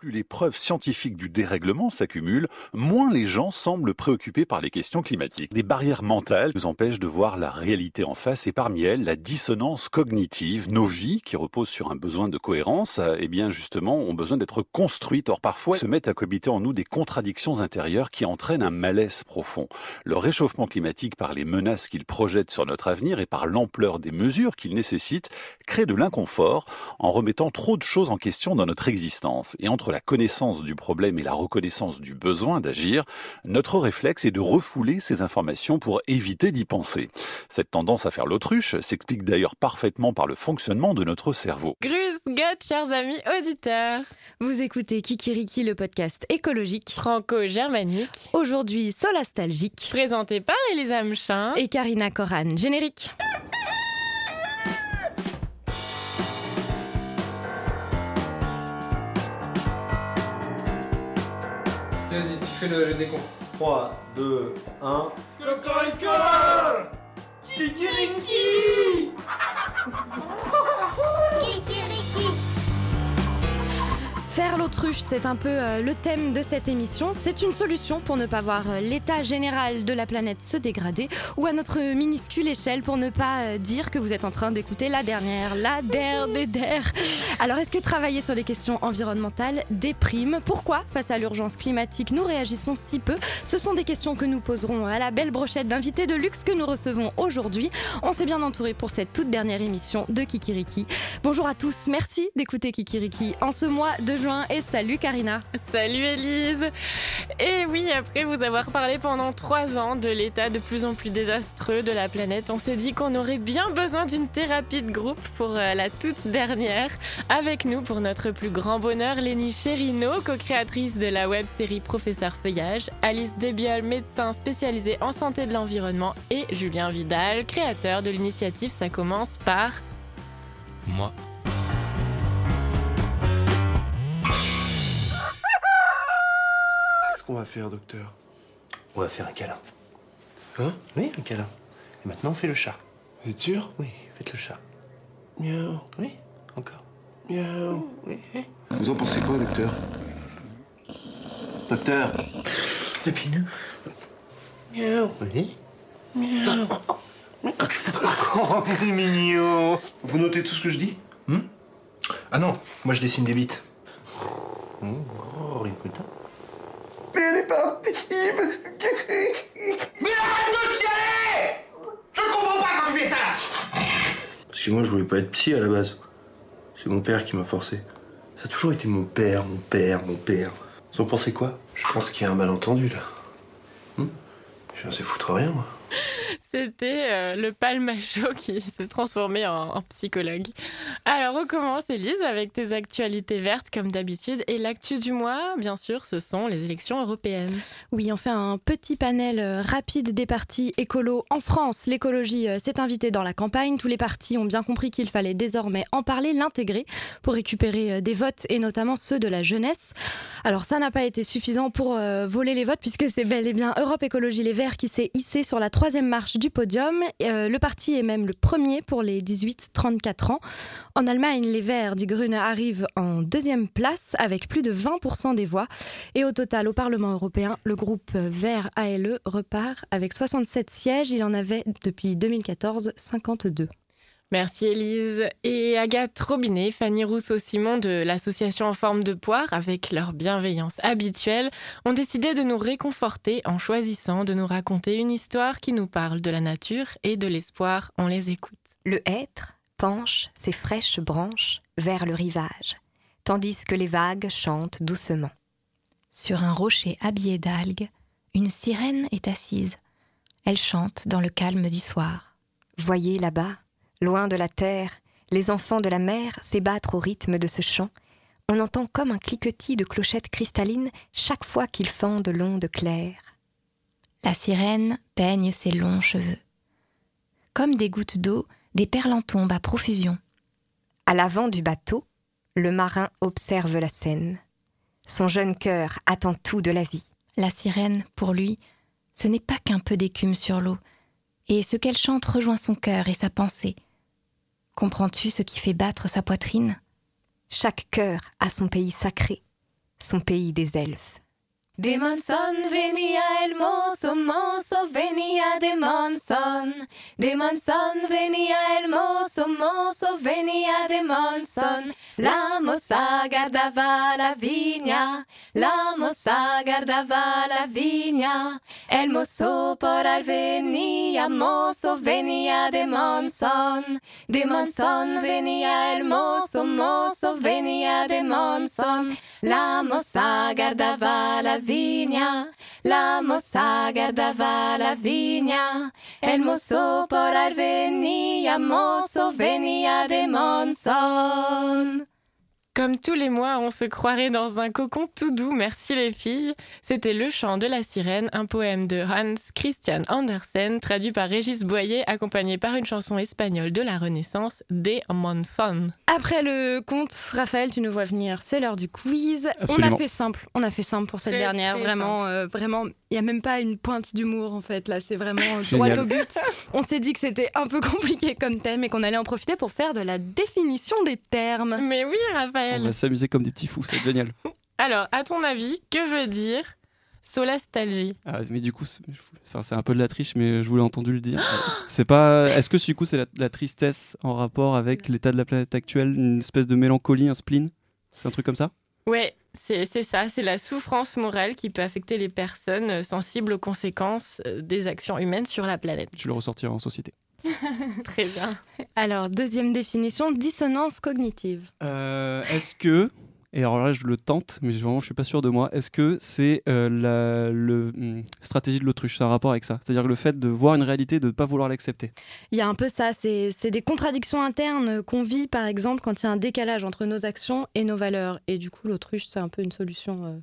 plus les preuves scientifiques du dérèglement s'accumulent, moins les gens semblent préoccupés par les questions climatiques. Des barrières mentales nous empêchent de voir la réalité en face et parmi elles, la dissonance cognitive. Nos vies, qui reposent sur un besoin de cohérence, eh bien justement, ont besoin d'être construites. Or, parfois, se mettent à cohabiter en nous des contradictions intérieures qui entraînent un malaise profond. Le réchauffement climatique, par les menaces qu'il projette sur notre avenir et par l'ampleur des mesures qu'il nécessite, crée de l'inconfort en remettant trop de choses en question dans notre existence. Et entre la connaissance du problème et la reconnaissance du besoin d'agir, notre réflexe est de refouler ces informations pour éviter d'y penser. Cette tendance à faire l'autruche s'explique d'ailleurs parfaitement par le fonctionnement de notre cerveau. Grüß Gott, chers amis auditeurs. Vous écoutez Kikiriki, le podcast écologique franco-germanique. Aujourd'hui, Solastalgique. Présenté par Elisa Mchin et Karina Koran. Générique. Fais le, le décompte. 3, 2, 1. Cocorico Kikiriki Faire l'autruche, c'est un peu euh, le thème de cette émission. C'est une solution pour ne pas voir euh, l'état général de la planète se dégrader ou à notre minuscule échelle pour ne pas euh, dire que vous êtes en train d'écouter la dernière, la der des der. Alors, est-ce que travailler sur les questions environnementales déprime? Pourquoi, face à l'urgence climatique, nous réagissons si peu? Ce sont des questions que nous poserons à la belle brochette d'invités de luxe que nous recevons aujourd'hui. On s'est bien entouré pour cette toute dernière émission de Kikiriki. Bonjour à tous, merci d'écouter Kikiriki en ce mois de et salut Karina. Salut Elise. Et oui, après vous avoir parlé pendant trois ans de l'état de plus en plus désastreux de la planète, on s'est dit qu'on aurait bien besoin d'une thérapie de groupe pour euh, la toute dernière. Avec nous, pour notre plus grand bonheur, Lénie Chérino, co-créatrice de la web série Professeur Feuillage, Alice Debiol, médecin spécialisé en santé de l'environnement, et Julien Vidal, créateur de l'initiative Ça commence par... Moi. Qu'on va faire, docteur? On va faire un câlin. Hein? Oui, un câlin. Et maintenant, on fait le chat. Vous êtes sûr? Oui, faites le chat. Miaou. Oui, encore. Miaou. Oui. Vous en pensez quoi, docteur? Docteur Pépine. Miaou. Oui. Miaou. Oh, c'est mignon. Vous notez tout ce que je dis? Ah non, moi je dessine des bites. Oh, écoute. Mais elle est partie Mais arrête de chialer Je comprends pas quand tu fais ça Parce que moi, je voulais pas être psy à la base. C'est mon père qui m'a forcé. Ça a toujours été mon père, mon père, mon père. Vous en pensez quoi? Je pense qu'il y a un malentendu, là. Hmm? Je viens de foutre rien, moi. C'était euh, le palmacho qui s'est transformé en, psychologue. Alors, on commence, Elise, avec tes actualités vertes, comme d'habitude. Et l'actu du mois, bien sûr, ce sont les élections européennes. Oui, on fait un petit panel euh, rapide des partis écolos en France. L'écologie euh, s'est invitée dans la campagne. Tous les partis ont bien compris qu'il fallait désormais en parler, l'intégrer pour récupérer des votes, et notamment ceux de la jeunesse. Alors, ça n'a pas été suffisant pour euh, voler les votes, puisque c'est bel et bien Europe Écologie Les Verts qui s'est hissé sur la troisième marche du podium. Euh, le parti est même le premier pour les 18-34 ans. En Allemagne, les Verts Die Grüne arrivent en deuxième place avec plus de 20% des voix. Et au total, au Parlement européen, le groupe Vert ALE repart avec 67 sièges. Il en avait depuis 2014 52. Merci Élise. Et Agathe Robinet, Fanny Rousseau-Simon de l'association En forme de poire, avec leur bienveillance habituelle, ont décidé de nous réconforter en choisissant de nous raconter une histoire qui nous parle de la nature et de l'espoir. On les écoute. Le hêtre penche ses fraîches branches vers le rivage, tandis que les vagues chantent doucement. Sur un rocher habillé d'algues, une sirène est assise. Elle chante dans le calme du soir. Voyez là-bas, loin de la terre, les enfants de la mer s'ébattre au rythme de ce chant. On entend comme un cliquetis de clochettes cristallines chaque fois qu'ils fendent l'onde claire. La sirène peigne ses longs cheveux. Comme des gouttes d'eau, des perles en tombent à profusion. À l'avant du bateau, le marin observe la scène. Son jeune cœur attend tout de la vie. La sirène, pour lui, ce n'est pas qu'un peu d'écume sur l'eau, et ce qu'elle chante rejoint son cœur et sa pensée. Comprends-tu ce qui fait battre sa poitrine? Chaque cœur a son pays sacré. son pays des elfes. De Monzón venía el mozo, mozo venía de Monzón. De Monzón venía el mozo, mozo venía de Monzón. La moza guardaba la viña, la moza guardaba la viña. El mozo por ahí venía, mozo venía de Monzón. De Monzón venía el mozo, mozo venía de Monzón. La moza guardaba la viña, vigna, l'amo sagrada va la vigna, il mosso porar venia, mosso venia de monson. Comme tous les mois, on se croirait dans un cocon tout doux, merci les filles. C'était Le chant de la sirène, un poème de Hans Christian Andersen, traduit par Régis Boyer, accompagné par une chanson espagnole de la Renaissance, De Monson. Après le conte, Raphaël, tu nous vois venir, c'est l'heure du quiz. On a fait simple, on a fait simple pour cette Très, dernière, très vraiment, euh, vraiment, il n'y a même pas une pointe d'humour en fait, là c'est vraiment droit au but. On s'est dit que c'était un peu compliqué comme thème et qu'on allait en profiter pour faire de la définition des termes. Mais oui, On va s'amuser comme des petits fous, c'est génial. Alors, à ton avis, que veut dire solastalgie? Ah, mais du coup, c'est enfin, un peu de la triche, mais je voulais entendu le dire. C'est pas. Est-ce que du coup, c'est la, la tristesse en rapport avec l'état de la planète actuelle, une espèce de mélancolie, un spleen? C'est un truc comme ça? Ouais, c'est c'est ça, c'est la souffrance morale qui peut affecter les personnes euh, sensibles aux conséquences euh, des actions humaines sur la planète. Tu le ressortiras en société. Très bien. Alors, deuxième définition, dissonance cognitive. Euh, est-ce que. Et alors là, je le tente, mais vraiment, je suis pas sûr de moi. Est-ce que c'est euh, la le, hum, stratégie de l'autruche? C'est un rapport avec ça C'est-à-dire le fait de voir une réalité, de ne pas vouloir l'accepter. Il y a un peu ça, c'est c'est des contradictions internes qu'on vit par exemple quand il y a un décalage entre nos actions et nos valeurs. Et du coup, l'autruche, c'est un peu une solution. euh,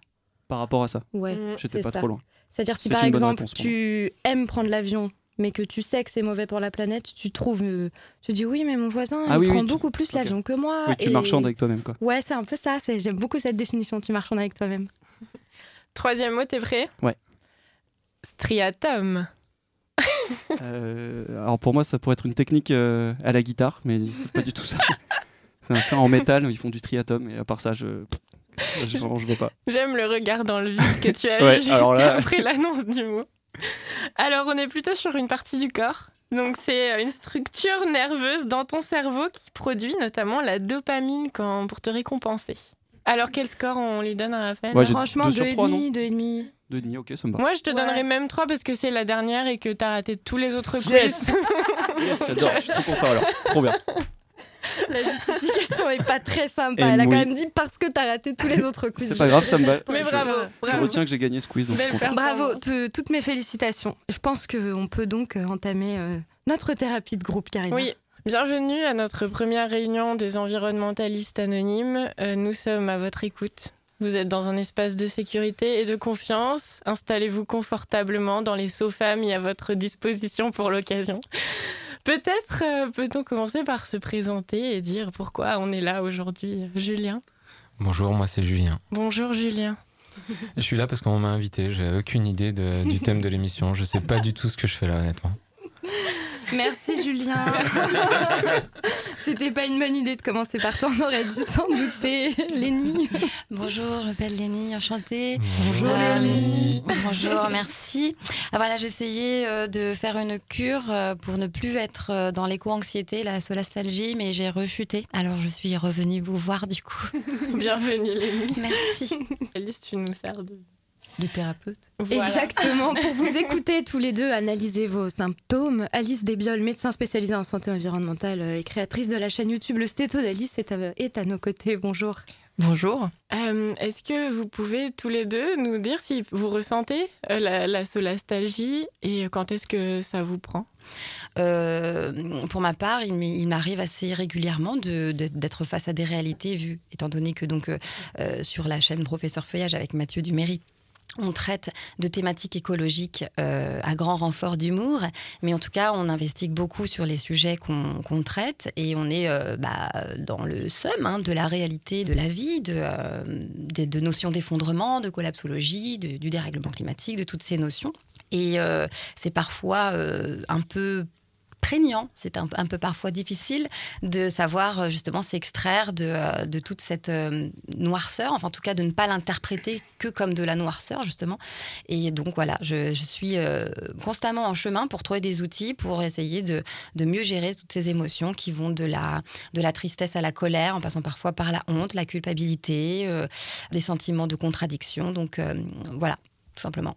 Par rapport à ça, Ouais, Mm. j'étais c'est pas ça. trop loin. C'est-à-dire si C'est par exemple tu aimes prendre l'avion, mais que tu sais que c'est mauvais pour la planète, tu trouves, euh, tu dis oui, mais mon voisin Ah il oui, oui, prend tu- beaucoup plus l'avion que moi. Oui, tu et- marchandes avec toi-même, quoi. Ouais, c'est un peu ça. c'est- J'aime beaucoup cette définition. Tu marchandes avec toi-même. Troisième mot, t'es prêt? Ouais. Striatum. Euh, alors pour moi, ça pourrait être une technique euh, à la guitare, mais c'est pas du tout ça. C'est un truc en métal, ils font du striatum, et à part ça, je. Je, je vois pas. J'aime le regard dans le vide que tu as Ouais, eu juste là- après l'annonce du mot. Alors, on est plutôt sur une partie du corps. Donc, c'est euh, une structure nerveuse dans ton cerveau qui produit notamment la dopamine quand, pour te récompenser. Alors, quel score on lui donne à Raphaël Ouais, Franchement, deux deux, sur et trois, demi, deux et demi. Deux et demi, ok, ça me va. Moi, je te Ouais. donnerais même 3 parce que c'est la dernière et que t'as raté tous les autres quiz. Yes Yes, j'adore, je suis trop content alors. Trop bien. La justification est pas très sympa. Et Elle a quand même dit parce que t'as raté tous les autres quiz. C'est pas grave, ça me va. Mais bravo, Je bravo. retiens que j'ai gagné ce quiz, donc je. Bravo, te- toutes mes félicitations. Je pense qu'on peut donc euh, entamer euh, notre thérapie de groupe, Karine. Oui, bienvenue à notre première réunion des environnementalistes anonymes. Euh, nous sommes à votre écoute. Vous êtes dans un espace de sécurité et de confiance. Installez-vous confortablement dans les sofas mis à votre disposition pour l'occasion. Peut-être euh, peut-on commencer par se présenter et dire pourquoi on est là aujourd'hui. Julien? Bonjour, moi c'est Julien. Bonjour Julien. Je suis là parce qu'on m'a invité. J'ai aucune idée de- du thème de l'émission. Je sais pas du tout ce que je fais là, honnêtement. Merci Julien. C'était pas une bonne idée de commencer par toi, on aurait dû s'en douter. Lénie. Bonjour, je m'appelle Lénie, enchantée. Bonjour, Lénie. Bonjour, merci. Ah, voilà, j'ai essayé euh, de faire une cure euh, pour ne plus être euh, dans l'éco-anxiété, la solastalgie, mais j'ai rechuté. Alors je suis revenue vous voir du coup. Bienvenue Lénie. Merci. Alice, tu nous sers de... De thérapeute. Voilà. Exactement. Pour vous écouter tous les deux, analyser vos symptômes. Alice Desbiol, médecin spécialisée en santé environnementale et créatrice de la chaîne YouTube Le Stéto d'Alice, est à, est à nos côtés. Bonjour. Bonjour. Euh, Est-ce que vous pouvez tous les deux nous dire si vous ressentez euh, la, la solastalgie et quand est-ce que ça vous prend? Euh, pour ma part, il m'arrive assez régulièrement de- de- d'être face à des réalités vues, étant donné que donc euh, sur la chaîne Professeur Feuillage avec Mathieu Duméry, on traite de thématiques écologiques euh, à grand renfort d'humour, mais en tout cas, on investigue beaucoup sur les sujets qu'on traite et on est euh, bah, dans le somme hein, de la réalité de la vie, de, euh, notions d'effondrement, de collapsologie, du dérèglement climatique, de toutes ces notions. Et c'est parfois un peu prégnant, c'est un, peu parfois difficile de savoir euh, justement s'extraire de, euh, de, toute cette euh, noirceur, enfin en tout cas de ne pas l'interpréter que comme de la noirceur justement. Et donc voilà, je, suis constamment en chemin pour trouver des outils pour essayer de, de, mieux gérer toutes ces émotions qui vont de la, de la tristesse à la colère, en passant parfois par la honte, la culpabilité, des sentiments de contradiction. Donc voilà, tout simplement.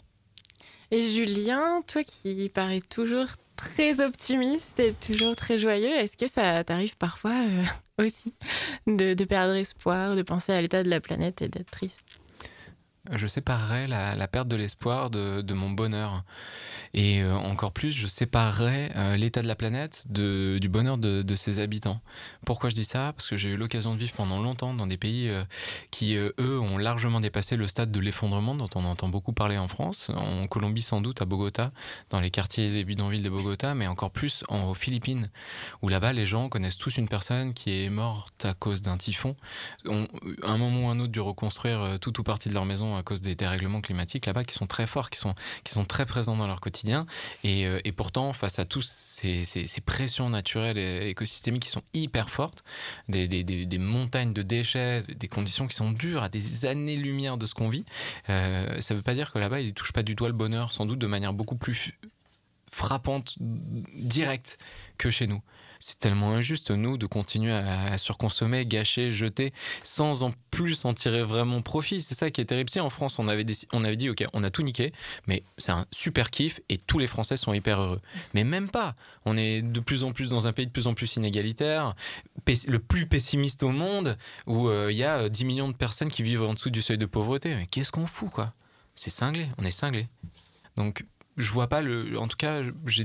Et Julien, toi qui parais toujours très optimiste et toujours très joyeux. Est-ce que ça t'arrive parfois euh, aussi de, perdre espoir, de penser à l'état de la planète et d'être triste? Je séparerais la, perte de l'espoir de, mon bonheur. Et euh, encore plus, je séparerais euh, l'état de la planète de, du bonheur de, ses habitants. Pourquoi je dis ça? Parce que j'ai eu l'occasion de vivre pendant longtemps dans des pays euh, qui, eux, ont largement dépassé le stade de l'effondrement dont on entend beaucoup parler en France, en Colombie sans doute, à Bogota, dans les quartiers des bidonvilles de Bogota, mais encore plus en, aux Philippines, où là-bas, les gens connaissent tous une personne qui est morte à cause d'un typhon. Ont, un moment ou un autre dû reconstruire tout ou partie de leur maison à cause des dérèglements climatiques là-bas qui sont très forts, qui sont, qui sont très présents dans leur quotidien. Euh, et, pourtant, face à tous ces, pressions naturelles et écosystémiques qui sont hyper fortes, des, montagnes de déchets, des conditions qui sont dures à des années-lumière de ce qu'on vit, euh, ça ne veut pas dire que là-bas, ils ne touchent pas du doigt le bonheur, sans doute de manière beaucoup plus frappante, directe que chez nous c'est tellement injuste, nous, de continuer à, surconsommer, gâcher, jeter, sans en plus en tirer vraiment profit. C'est ça qui est terrible. Si en France, on avait, dit, OK, on a tout niqué, mais c'est un super kiff et tous les Français sont hyper heureux. Mais même pas. On est de plus en plus dans un pays de plus en plus inégalitaire, le plus pessimiste au monde, où euh, il y a 10 millions de personnes qui vivent en dessous du seuil de pauvreté. Mais qu'est-ce qu'on fout, quoi? C'est cinglé, on est cinglé. Donc je vois pas le. En tout cas, j'ai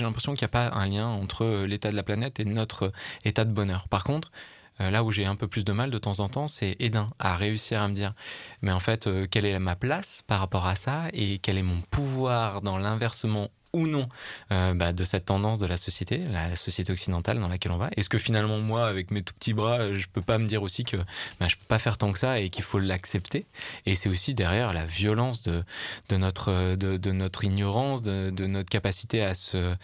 l'impression qu'il n'y a pas un lien entre euh, l'état de la planète et notre euh, état de bonheur. Par contre, euh, là où j'ai un peu plus de mal de temps en temps, c'est Edin à réussir à me dire, mais en fait, quelle est ma place par rapport à ça et quel est mon pouvoir dans l'inversement ou non euh, bah, de cette tendance de la société, la société occidentale dans laquelle on va. Est-ce que finalement moi, avec mes tout petits bras, je peux pas me dire aussi que bah, je peux pas faire tant que ça et qu'il faut l'accepter? Et c'est aussi derrière la violence de, notre, ignorance, de, notre capacité à se,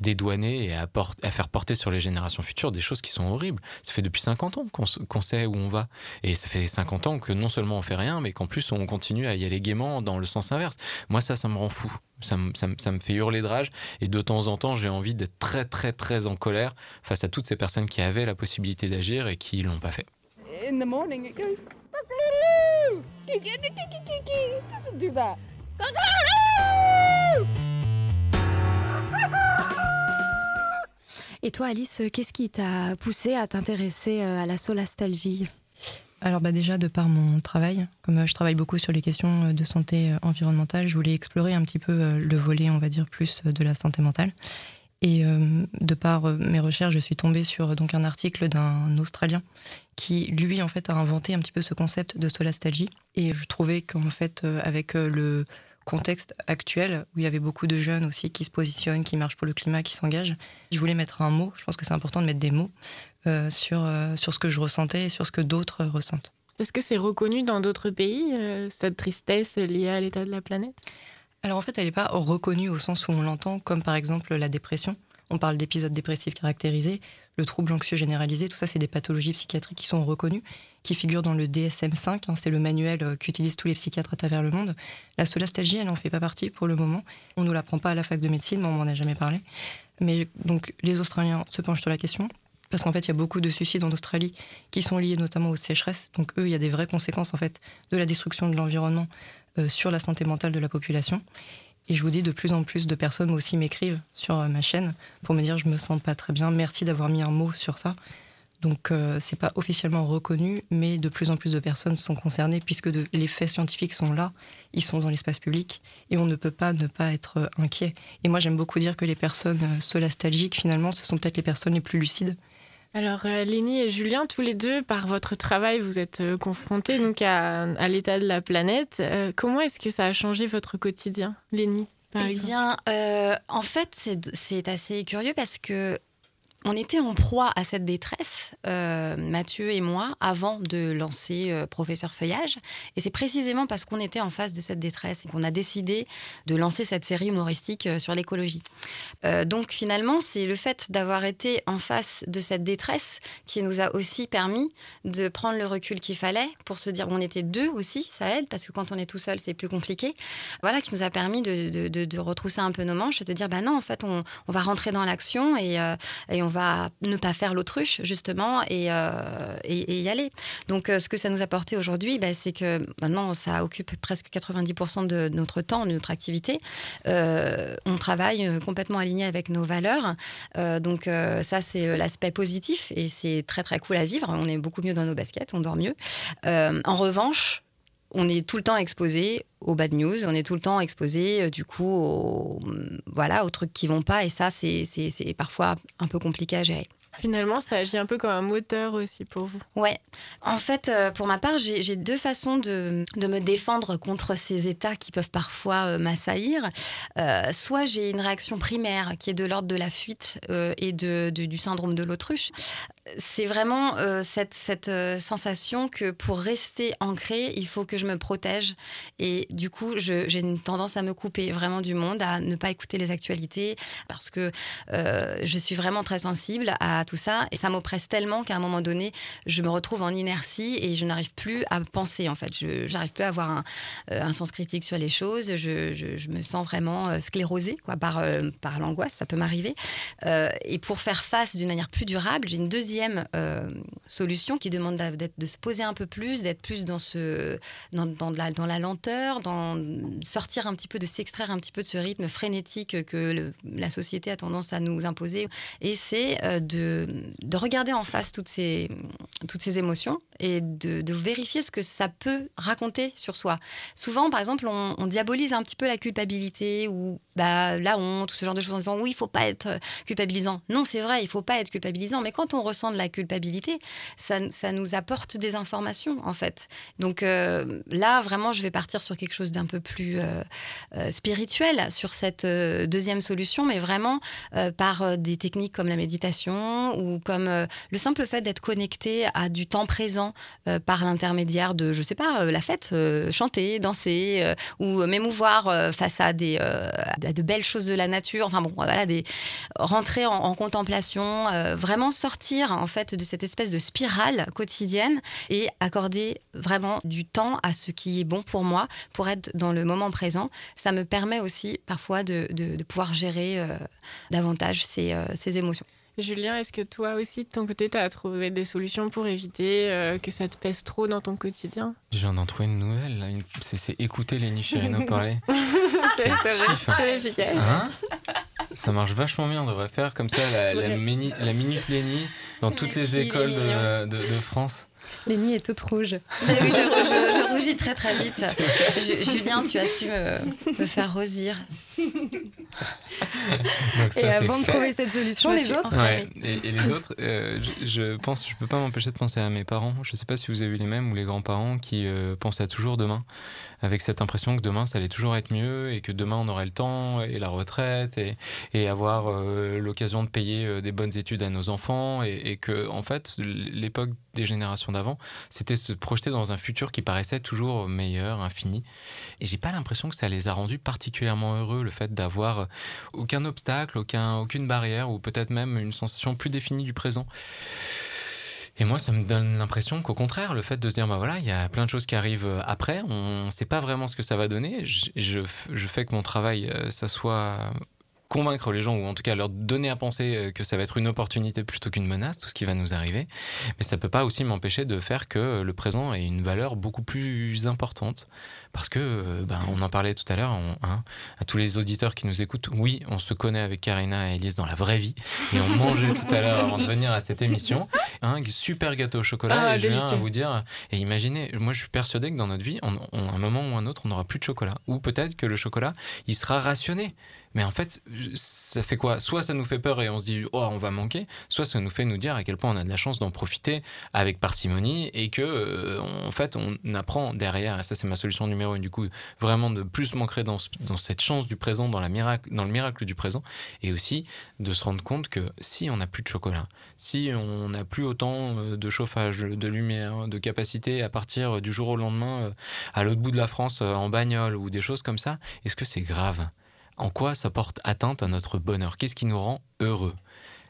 dédouaner et à, à, faire porter sur les générations futures des choses qui sont horribles. Ça fait depuis 50 ans qu'on sait où on va. Et ça fait 50 ans que non seulement on fait rien, mais qu'en plus on continue à y aller gaiement dans le sens inverse. Moi ça, ça me rend fou ça, me fait hurler de rage. Et de temps en temps, j'ai envie d'être très, très, très en colère face à toutes ces personnes qui avaient la possibilité d'agir et qui l'ont pas fait. Et toi, Alice, qu'est-ce qui t'a poussé à t'intéresser euh, à la solastalgie? Alors bah déjà de par mon travail, comme euh, je travaille beaucoup sur les questions euh, de santé euh, environnementale, je voulais explorer un petit peu le volet, on va dire, plus de la santé mentale. Et de par mes recherches, je suis tombée sur donc un article d'un Australien qui, lui, en fait, a inventé un petit peu ce concept de solastalgie. Et je trouvais qu'en fait, avec le contexte actuel, où il y avait beaucoup de jeunes aussi qui se positionnent, qui marchent pour le climat, qui s'engagent, je voulais mettre un mot. Je pense que c'est important de mettre des mots euh, sur, euh, sur ce que je ressentais et sur ce que d'autres ressentent. Est-ce que c'est reconnu dans d'autres pays, euh, cette tristesse liée à l'état de la planète? Alors en fait, elle n'est pas reconnue au sens où on l'entend, comme par exemple la dépression. On parle d'épisodes dépressifs caractérisés, le trouble anxieux généralisé, tout ça, c'est des pathologies psychiatriques qui sont reconnues, qui figurent dans le DSM-5, hein, c'est le manuel qu'utilisent tous les psychiatres à travers le monde. La solastalgie, elle n'en fait pas partie pour le moment. On ne nous l'apprend pas à la fac de médecine, mais on m'en a jamais parlé. Mais donc, les Australiens se penchent sur la question parce qu'en fait, il y a beaucoup de suicides en Australie qui sont liés notamment aux sécheresses. Donc eux, il y a des vraies conséquences en fait de la destruction de l'environnement euh, sur la santé mentale de la population. Et je vous dis, de plus en plus de personnes aussi m'écrivent sur euh, ma chaîne pour me dire je me sens pas très bien, merci d'avoir mis un mot sur ça. Donc euh, c'est pas officiellement reconnu, mais de plus en plus de personnes sont concernées puisque les faits scientifiques sont là, ils sont dans l'espace public et on ne peut pas ne pas être inquiet. Et moi j'aime beaucoup dire que les personnes solastalgiques finalement ce sont peut-être les personnes les plus lucides alors, euh, Lénie et Julien, tous les deux, par votre travail, vous êtes euh, confrontés donc à, l'état de la planète. Euh, comment est-ce que ça a changé votre quotidien, Lénie Eh bien, en fait, c'est assez curieux parce que on était en proie à cette détresse, euh, Mathieu et moi, avant de lancer euh, Professeur Feuillage. Et c'est précisément parce qu'on était en face de cette détresse et qu'on a décidé de lancer cette série humoristique euh, sur l'écologie. donc finalement, c'est le fait d'avoir été en face de cette détresse qui nous a aussi permis de prendre le recul qu'il fallait pour se dire on était deux aussi, ça aide parce que quand on est tout seul, c'est plus compliqué. Voilà, qui nous a permis de, retrousser un peu nos manches et de dire bah non, en fait, on, on va rentrer dans l'action et, et on ne pas faire l'autruche, justement, et, euh, y aller. Donc, euh, ce que ça nous a apporté aujourd'hui, bah, c'est que maintenant, ça occupe presque 90% de notre temps, de notre activité. Euh, on travaille complètement aligné avec nos valeurs. donc, ça, c'est l'aspect positif et c'est très, très cool à vivre. On est beaucoup mieux dans nos baskets, on dort mieux. en revanche, on est tout le temps exposé aux bad news, on est tout le temps exposé du coup aux, voilà, aux trucs qui vont pas et ça c'est parfois un peu compliqué à gérer. Finalement, ça agit un peu comme un moteur aussi pour vous. Ouais. En fait, euh, pour ma part, j'ai deux façons de, me défendre contre ces états qui peuvent parfois euh, m'assaillir. Euh, soit j'ai une réaction primaire qui est de l'ordre de la fuite et de, du syndrome de l'autruche c'est vraiment euh, cette, euh, sensation que pour rester ancré, il faut que je me protège. Et du coup, j'ai une tendance à me couper vraiment du monde, à ne pas écouter les actualités, parce que euh, je suis vraiment très sensible à tout ça. Et ça m'oppresse tellement qu'à un moment donné, je me retrouve en inertie et je n'arrive plus à penser, en fait. Je n'arrive plus à avoir un, sens critique sur les choses. Je me sens vraiment sclérosée quoi, par, par l'angoisse, ça peut m'arriver. et pour faire face d'une manière plus durable, j'ai une deuxième euh, solution qui demande de se poser un peu plus, d'être plus dans, ce, dans, la, lenteur, dans sortir un petit peu, de s'extraire un petit peu de ce rythme frénétique que la société a tendance à nous imposer. Et c'est euh, de, de, regarder en face toutes ces, toutes ces émotions et de, de, vérifier ce que ça peut raconter sur soi. Souvent, par exemple, on, on diabolise un petit peu la culpabilité ou bah, la honte, tout ce genre de choses en disant oui, il faut pas être culpabilisant. Non, c'est vrai, il faut pas être culpabilisant, mais quand on ressent de la culpabilité, ça, ça nous apporte des informations en fait. Donc euh, là, vraiment, je vais partir sur quelque chose d'un peu plus euh, euh, spirituel sur cette deuxième solution, mais vraiment par des techniques comme la méditation ou comme le simple fait d'être connecté à du temps présent par l'intermédiaire de, je sais pas, la fête, chanter, danser ou m'émouvoir face à des de belles choses de la nature. Enfin bon, voilà, des rentrer en, contemplation, vraiment sortir en fait de cette espèce de spirale quotidienne et accorder vraiment du temps à ce qui est bon pour moi, pour être dans le moment présent. Ça me permet aussi parfois de, pouvoir gérer euh, davantage ces, euh, ces émotions. Julien, est-ce que toi aussi, de ton côté, tu as trouvé des solutions pour éviter euh, que ça te pèse trop dans ton quotidien? Je viens d'en trouver une nouvelle. C'est écouter Léni Chirino parler. c'est efficace. Hein? Ça marche vachement bien. On devrait faire comme ça la, la, la minute Léni dans toutes les écoles de, de, de France. Lénie est toute rouge. oui, je, je, rougis très très vite. Julien, tu as su me, faire rosir. et avant de trouver cette solution, les autres et, les autres, euh, je, pense, je peux pas m'empêcher de penser à mes parents. Je sais pas si vous avez vu les mêmes ou les grands-parents qui euh, pensent à toujours demain avec cette impression que demain ça allait toujours être mieux et que demain on aurait le temps et la retraite et, avoir euh, l'occasion de payer euh, des bonnes études à nos enfants et, et que en fait l'époque des générations d'avant c'était se projeter dans un futur qui paraissait toujours meilleur, infini et j'ai pas l'impression que ça les a rendus particulièrement heureux le fait d'avoir aucun obstacle, aucun, aucune barrière ou peut-être même une sensation plus définie du présent. Et moi, ça me donne l'impression qu'au contraire, le fait de se dire, bah voilà, il y a plein de choses qui arrivent euh, après, on ne sait pas vraiment ce que ça va donner. Je, je, fais que mon travail, euh, ça soit convaincre les gens, ou en tout cas leur donner à penser euh, que ça va être une opportunité plutôt qu'une menace, tout ce qui va nous arriver. Mais ça peut pas aussi m'empêcher de faire que le présent ait une valeur beaucoup plus importante. Parce que, euh, ben, on en parlait tout à l'heure, hein, à tous les auditeurs qui nous écoutent, oui, on se connaît avec Karina et Elise dans la vraie vie, et on mangeait tout à l'heure avant de venir à cette émission. Un super gâteau au chocolat, ah, et je viens à vous dire, et imaginez, moi je suis persuadé que dans notre vie, on, un moment ou un autre, on n'aura plus de chocolat, ou peut-être que le chocolat, il sera rationné. Mais en fait, ça fait quoi? Soit ça nous fait peur et on se dit, oh, on va manquer, soit ça nous fait nous dire à quel point on a de la chance d'en profiter avec parcimonie et que, euh, en fait, on apprend derrière, et ça c'est ma solution numéro une, du coup, vraiment de plus m'ancrer dans, dans, cette chance du présent, dans, dans le miracle du présent, et aussi de se rendre compte que si on n'a plus de chocolat, si on n'a plus autant euh, de chauffage, de lumière, de capacité à partir du jour au lendemain euh, à l'autre bout de la France en bagnole ou des choses comme ça, est-ce que c'est grave? En quoi ça porte atteinte à notre bonheur? Qu'est-ce qui nous rend heureux?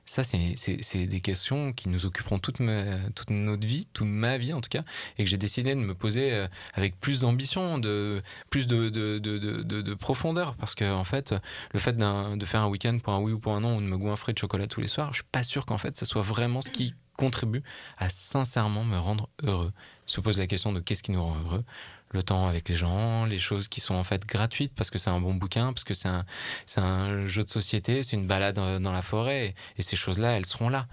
Ça, c'est des questions qui nous occuperont toute, notre vie, toute ma vie en tout cas, et que j'ai décidé de me poser euh, avec plus d'ambition, de plus de, de, profondeur, parce que en fait, le fait de faire un week-end pour un oui ou pour un non, ou de me goinfrer de chocolat tous les soirs, je suis pas sûr qu'en fait, ça soit vraiment ce qui contribue à sincèrement me rendre heureux. Se pose la question de qu'est-ce qui nous rend heureux le temps avec les gens, les choses qui sont en fait gratuites parce que c'est un bon bouquin, parce que c'est un, un jeu de société, c'est une balade dans la forêt, et, ces choses-là, elles seront là.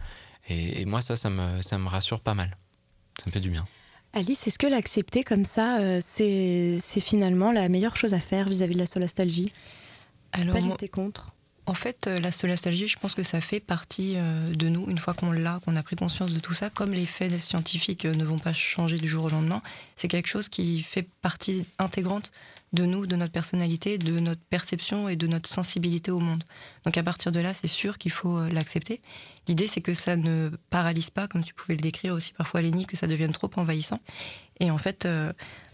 Et, moi, ça, ça me, ça me rassure pas mal. Ça me fait du bien. Alice, est-ce que l'accepter comme ça, euh, c'est finalement la meilleure chose à faire vis-à-vis de la solastalgie Alors, Pas lutter contre en fait, euh, la solastalgie, je pense que ça fait partie euh, de nous une fois qu'on l'a, qu'on a pris conscience de tout ça. Comme les faits scientifiques euh, ne vont pas changer du jour au lendemain, c'est quelque chose qui fait partie intégrante de nous, de notre personnalité, de notre perception et de notre sensibilité au monde. Donc à partir de là, c'est sûr qu'il faut l'accepter. L'idée, c'est que ça ne paralyse pas, comme tu pouvais le décrire aussi parfois, Lénie, que ça devienne trop envahissant. Et en fait,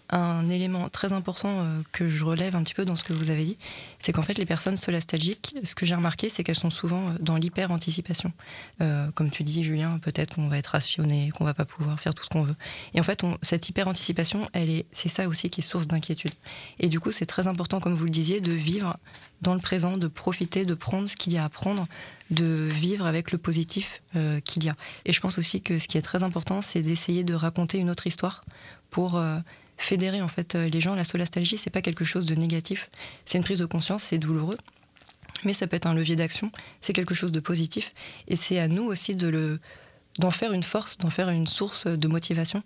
un élément très important euh, que je relève un petit peu dans ce que vous avez dit, c'est qu'en fait les personnes solastalgiques, ce que j'ai remarqué, c'est qu'elles sont souvent euh, dans l'hyper-anticipation. Euh, comme tu dis, Julien, peut-être qu'on va être rationné, qu'on va pas pouvoir faire tout ce qu'on veut. Et en fait, cette hyper-anticipation, elle est, c'est ça aussi qui est source d'inquiétude. Et du coup, c'est très important, comme vous le disiez, de vivre dans le présent, de profiter, de prendre ce qu'il y a à prendre, de vivre avec le positif qu'il y a. Et je pense aussi que ce qui est très important, c'est d'essayer de raconter une autre histoire pour fédérer en fait euh, les gens. La solastalgie, c'est pas quelque chose de négatif. C'est une prise de conscience, c'est douloureux, mais ça peut être un levier d'action. C'est quelque chose de positif, et c'est à nous aussi de le d'en faire une force, d'en faire une source de motivation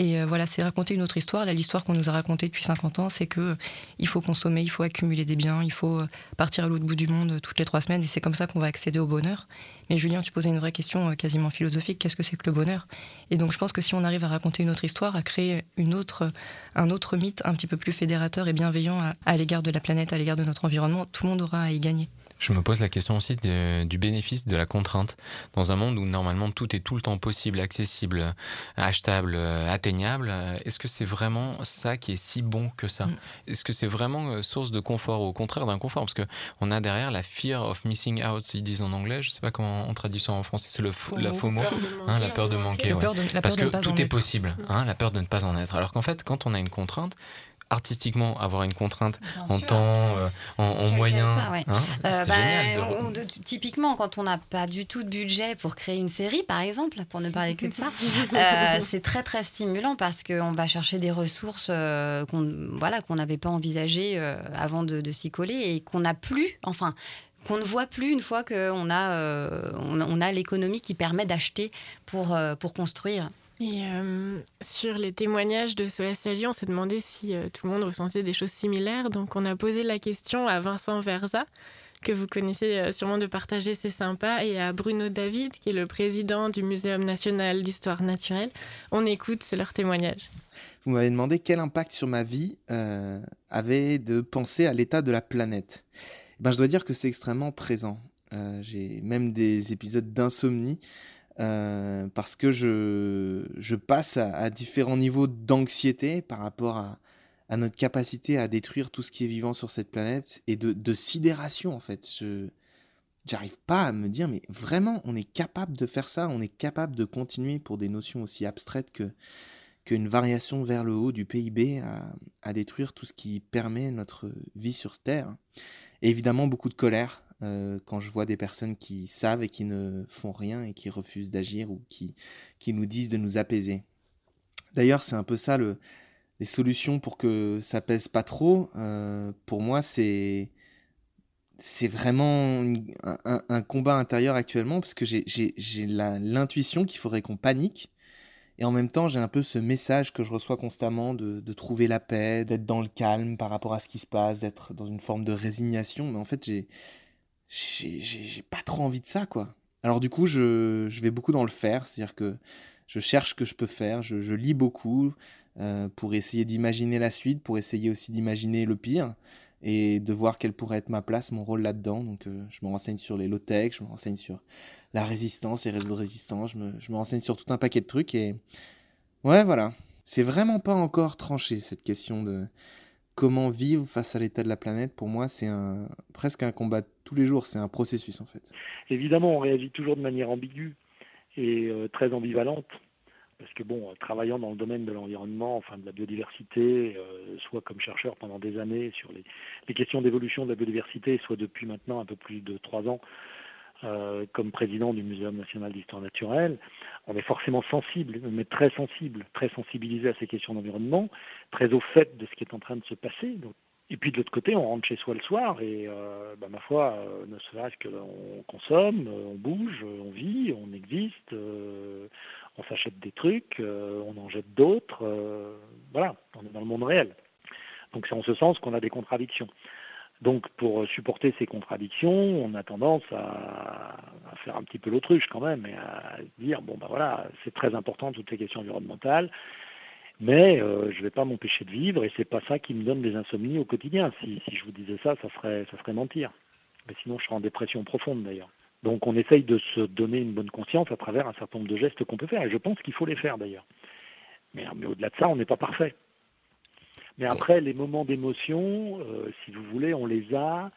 et euh, voilà, c'est raconter une autre histoire. l'histoire qu'on nous a racontée depuis 50 ans, c'est que euh, il faut consommer, il faut accumuler des biens, il faut euh, partir à l'autre bout du monde toutes les trois semaines. Et c'est comme ça qu'on va accéder au bonheur. Mais Julien, tu posais une vraie question quasiment philosophique. Qu'est-ce que c'est que le bonheur? Et donc, je pense que si on arrive à raconter une autre histoire, à créer une autre, un autre mythe un petit peu plus fédérateur et bienveillant à l'égard de la planète, à l'égard de notre environnement, tout le monde aura à y gagner. Je me pose la question aussi du bénéfice de la contrainte. Dans un monde où normalement tout est tout le temps possible, accessible, achetable, atteignable, est-ce que c'est vraiment ça qui est si bon que ça mm. Est-ce que c'est vraiment euh, source de confort ou au contraire d'un confort? Parce qu'on a derrière la fear of missing out, ils disent en anglais, je sais pas comment on traduit ça en français, c'est le la FOMO, hein, la peur de manquer. Parce que tout est possible, hein, la peur de ne pas en être. Alors qu'en fait, quand on a une contrainte, artistiquement avoir une contrainte en temps, euh, en, moyens. Hein, euh, bah, typiquement, quand on n'a pas du tout de budget pour créer une série, par exemple, pour ne parler que de ça, euh, c'est très très stimulant parce qu'on va chercher des ressources qu'on voilà qu'on n'avait pas envisagées avant de, de s'y coller et qu'on n'a plus, enfin qu'on ne voit plus une fois qu'on a, on, a l'économie qui permet d'acheter pour, pour construire. Et euh, sur les témoignages de Solastalgie, on s'est demandé si euh, tout le monde ressentait des choses similaires. Donc on a posé la question à Vincent Verza, que vous connaissez euh, sûrement de partager, c'est sympa, et à Bruno David, qui est le président du Muséum national d'histoire naturelle. On écoute leur témoignage. Vous m'avez demandé quel impact sur ma vie avait de penser à l'état de la planète. Eh ben, je dois dire que c'est extrêmement présent. J'ai même des épisodes d'insomnie euh, parce que je, passe à, différents niveaux d'anxiété par rapport à, notre capacité à détruire tout ce qui est vivant sur cette planète et de, sidération en fait. J'arrive pas à me dire mais vraiment on est capable de faire ça, on est capable de continuer pour des notions aussi abstraites que qu'une variation vers le haut du PIB à, détruire tout ce qui permet notre vie sur terre? Évidemment beaucoup de colère, euh, quand je vois des personnes qui savent et qui ne font rien et qui refusent d'agir ou qui, qui nous disent de nous apaiser. D'ailleurs, c'est un peu ça le, les solutions pour que ça pèse pas trop. Euh, pour moi, c'est c'est vraiment un, combat intérieur actuellement parce que j'ai l'intuition qu'il faudrait qu'on panique Et en même temps, j'ai un peu ce message que je reçois constamment de, de trouver la paix, d'être dans le calme par rapport à ce qui se passe, d'être dans une forme de résignation. Mais en fait, j'ai, pas trop envie de ça, quoi. Alors du coup, je, je vais beaucoup dans le faire, c'est-à-dire que je cherche ce que je peux faire, je, je lis beaucoup euh, pour essayer d'imaginer la suite, pour essayer aussi d'imaginer le pire et de voir quelle pourrait être ma place, mon rôle là-dedans. Donc euh, je me renseigne sur les low-tech, je me renseigne sur la résistance, les réseaux de résistance, je me, je me renseigne sur tout un paquet de trucs et ouais voilà. C'est vraiment pas encore tranché cette question de comment vivre face à l'état de la planète. Pour moi, c'est presque un combat tous les jours, c'est un processus en fait. Évidemment, on réagit toujours de manière ambiguë et euh, très ambivalente parce que bon, travaillant dans le domaine de l'environnement, enfin de la biodiversité, euh, soit comme chercheur pendant des années sur les questions d'évolution de la biodiversité, soit depuis maintenant un peu plus de trois ans euh, comme président du Muséum national d'histoire naturelle, on est forcément sensible, mais très sensible, très sensibilisé à ces questions d'environnement, très au fait de ce qui est en train de se passer. Et puis de l'autre côté, on rentre chez soi le soir et, euh, bah, ma foi, euh, ne serait-ce qu'on consomme, on bouge, on vit, on existe, euh, on s'achète des trucs, euh, on en jette d'autres. euh, voilà, on est dans le monde réel. Donc c'est en ce sens qu'on a des contradictions. Donc pour supporter ces contradictions, on a tendance à, faire un petit peu l'autruche quand même et à dire bon ben voilà, c'est très important toutes les questions environnementales, mais euh, je ne vais pas m'empêcher de vivre et c'est pas ça qui me donne des insomnies au quotidien. Si, je vous disais ça, ça serait ça serait mentir. Mais sinon je serais en dépression profonde d'ailleurs. Donc on essaye de se donner une bonne conscience à travers un certain nombre de gestes qu'on peut faire et je pense qu'il faut les faire d'ailleurs. Mais au-delà de ça, on n'est pas parfait. Mais après, les moments d'émotion, euh, si vous voulez, on les a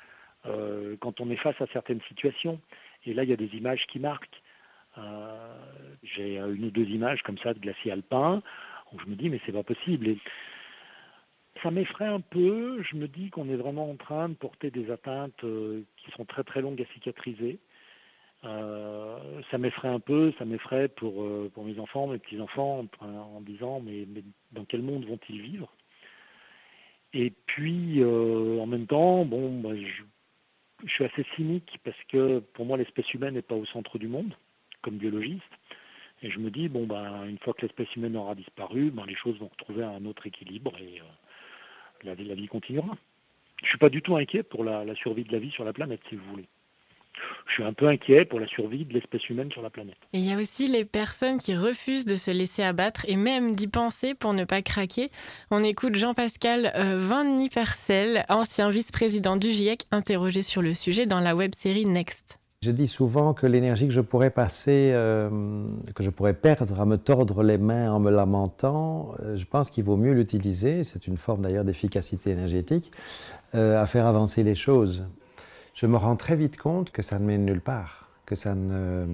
euh, quand on est face à certaines situations. Et là, il y a des images qui marquent. Euh, J'ai une ou deux images comme ça de glacier alpin où je me dis, mais c'est pas possible. Ça m'effraie un peu. Je me dis qu'on est vraiment en train de porter des atteintes qui sont très très longues à cicatriser. Ça m'effraie un peu, ça m'effraie pour, pour mes enfants, mes petits-enfants, en, disant mais dans quel monde vont-ils vivre? Et puis euh, en même temps, bon, bah, je, suis assez cynique parce que pour moi l'espèce humaine n'est pas au centre du monde comme biologiste. Et je me dis, bon, ben, une fois que l'espèce humaine aura disparu, ben, les choses vont retrouver un autre équilibre et euh, la, vie- la vie continuera. Je suis pas du tout inquiet pour la survie de la vie sur la planète, si vous voulez. Je suis un peu inquiet pour la survie de l'espèce humaine sur la planète. Et il y a aussi les personnes qui refusent de se laisser abattre et même d'y penser pour ne pas craquer. On écoute Jean-Pascal euh, Vanny-Percel, ancien vice-président du GIEC, interrogé sur le sujet dans la web-série Next. Je dis souvent que l'énergie que je pourrais passer, euh, que je pourrais perdre à me tordre les mains en me lamentant, euh, je pense qu'il vaut mieux l'utiliser, c'est une forme d'ailleurs d'efficacité énergétique, euh, à faire avancer les choses. Je me rends très vite compte que ça ne mène nulle part, que ça ne,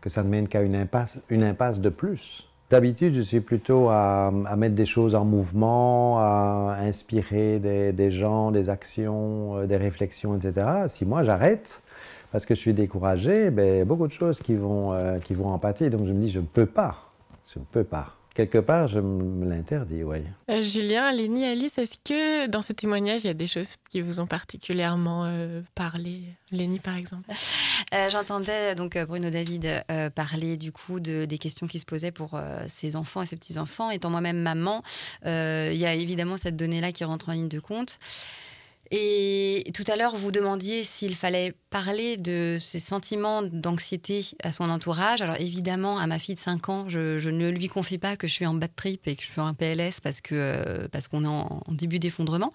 que ça ne mène qu'à une impasse, une impasse de plus. D'habitude, je suis plutôt à, mettre des choses en mouvement, à inspirer des, des gens, des actions, euh, des réflexions, etc. Si moi j'arrête, parce que je suis découragé, ben, beaucoup de choses qui vont, euh, qui vont en pâtir. Donc je me dis, je ne peux pas. Je ne peux pas. Quelque part, je me l'interdis, oui. Euh, Julien, Lénie, Alice, est-ce que dans ce témoignage, il y a des choses qui vous ont particulièrement euh, parlé? Lénie, par exemple Euh, J'entendais donc Bruno David euh, parler du coup de, des questions qui se posaient pour euh, ses enfants et ses petits-enfants. Étant moi-même maman, euh, il y a évidemment cette donnée-là qui rentre en ligne de compte. Et tout à l'heure, vous demandiez s'il fallait parler de ces sentiments d'anxiété à son entourage. Alors évidemment, à ma fille de 5 ans, je, ne lui confie pas que je suis en bad trip et que je suis en PLS parce que euh, parce qu'on est en, début d'effondrement.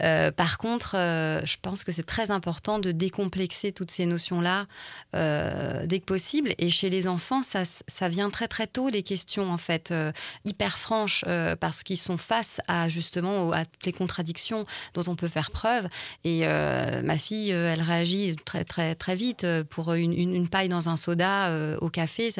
Euh, par contre, euh, je pense que c'est très important de décomplexer toutes ces notions-là dès que possible. Et chez les enfants, ça, ça vient très très tôt des questions en fait hyper franches parce qu'ils sont face à justement à toutes les contradictions dont on peut faire preuve. Et euh, ma fille, euh, elle réagit très très très vite euh, pour une, paille dans un soda au café.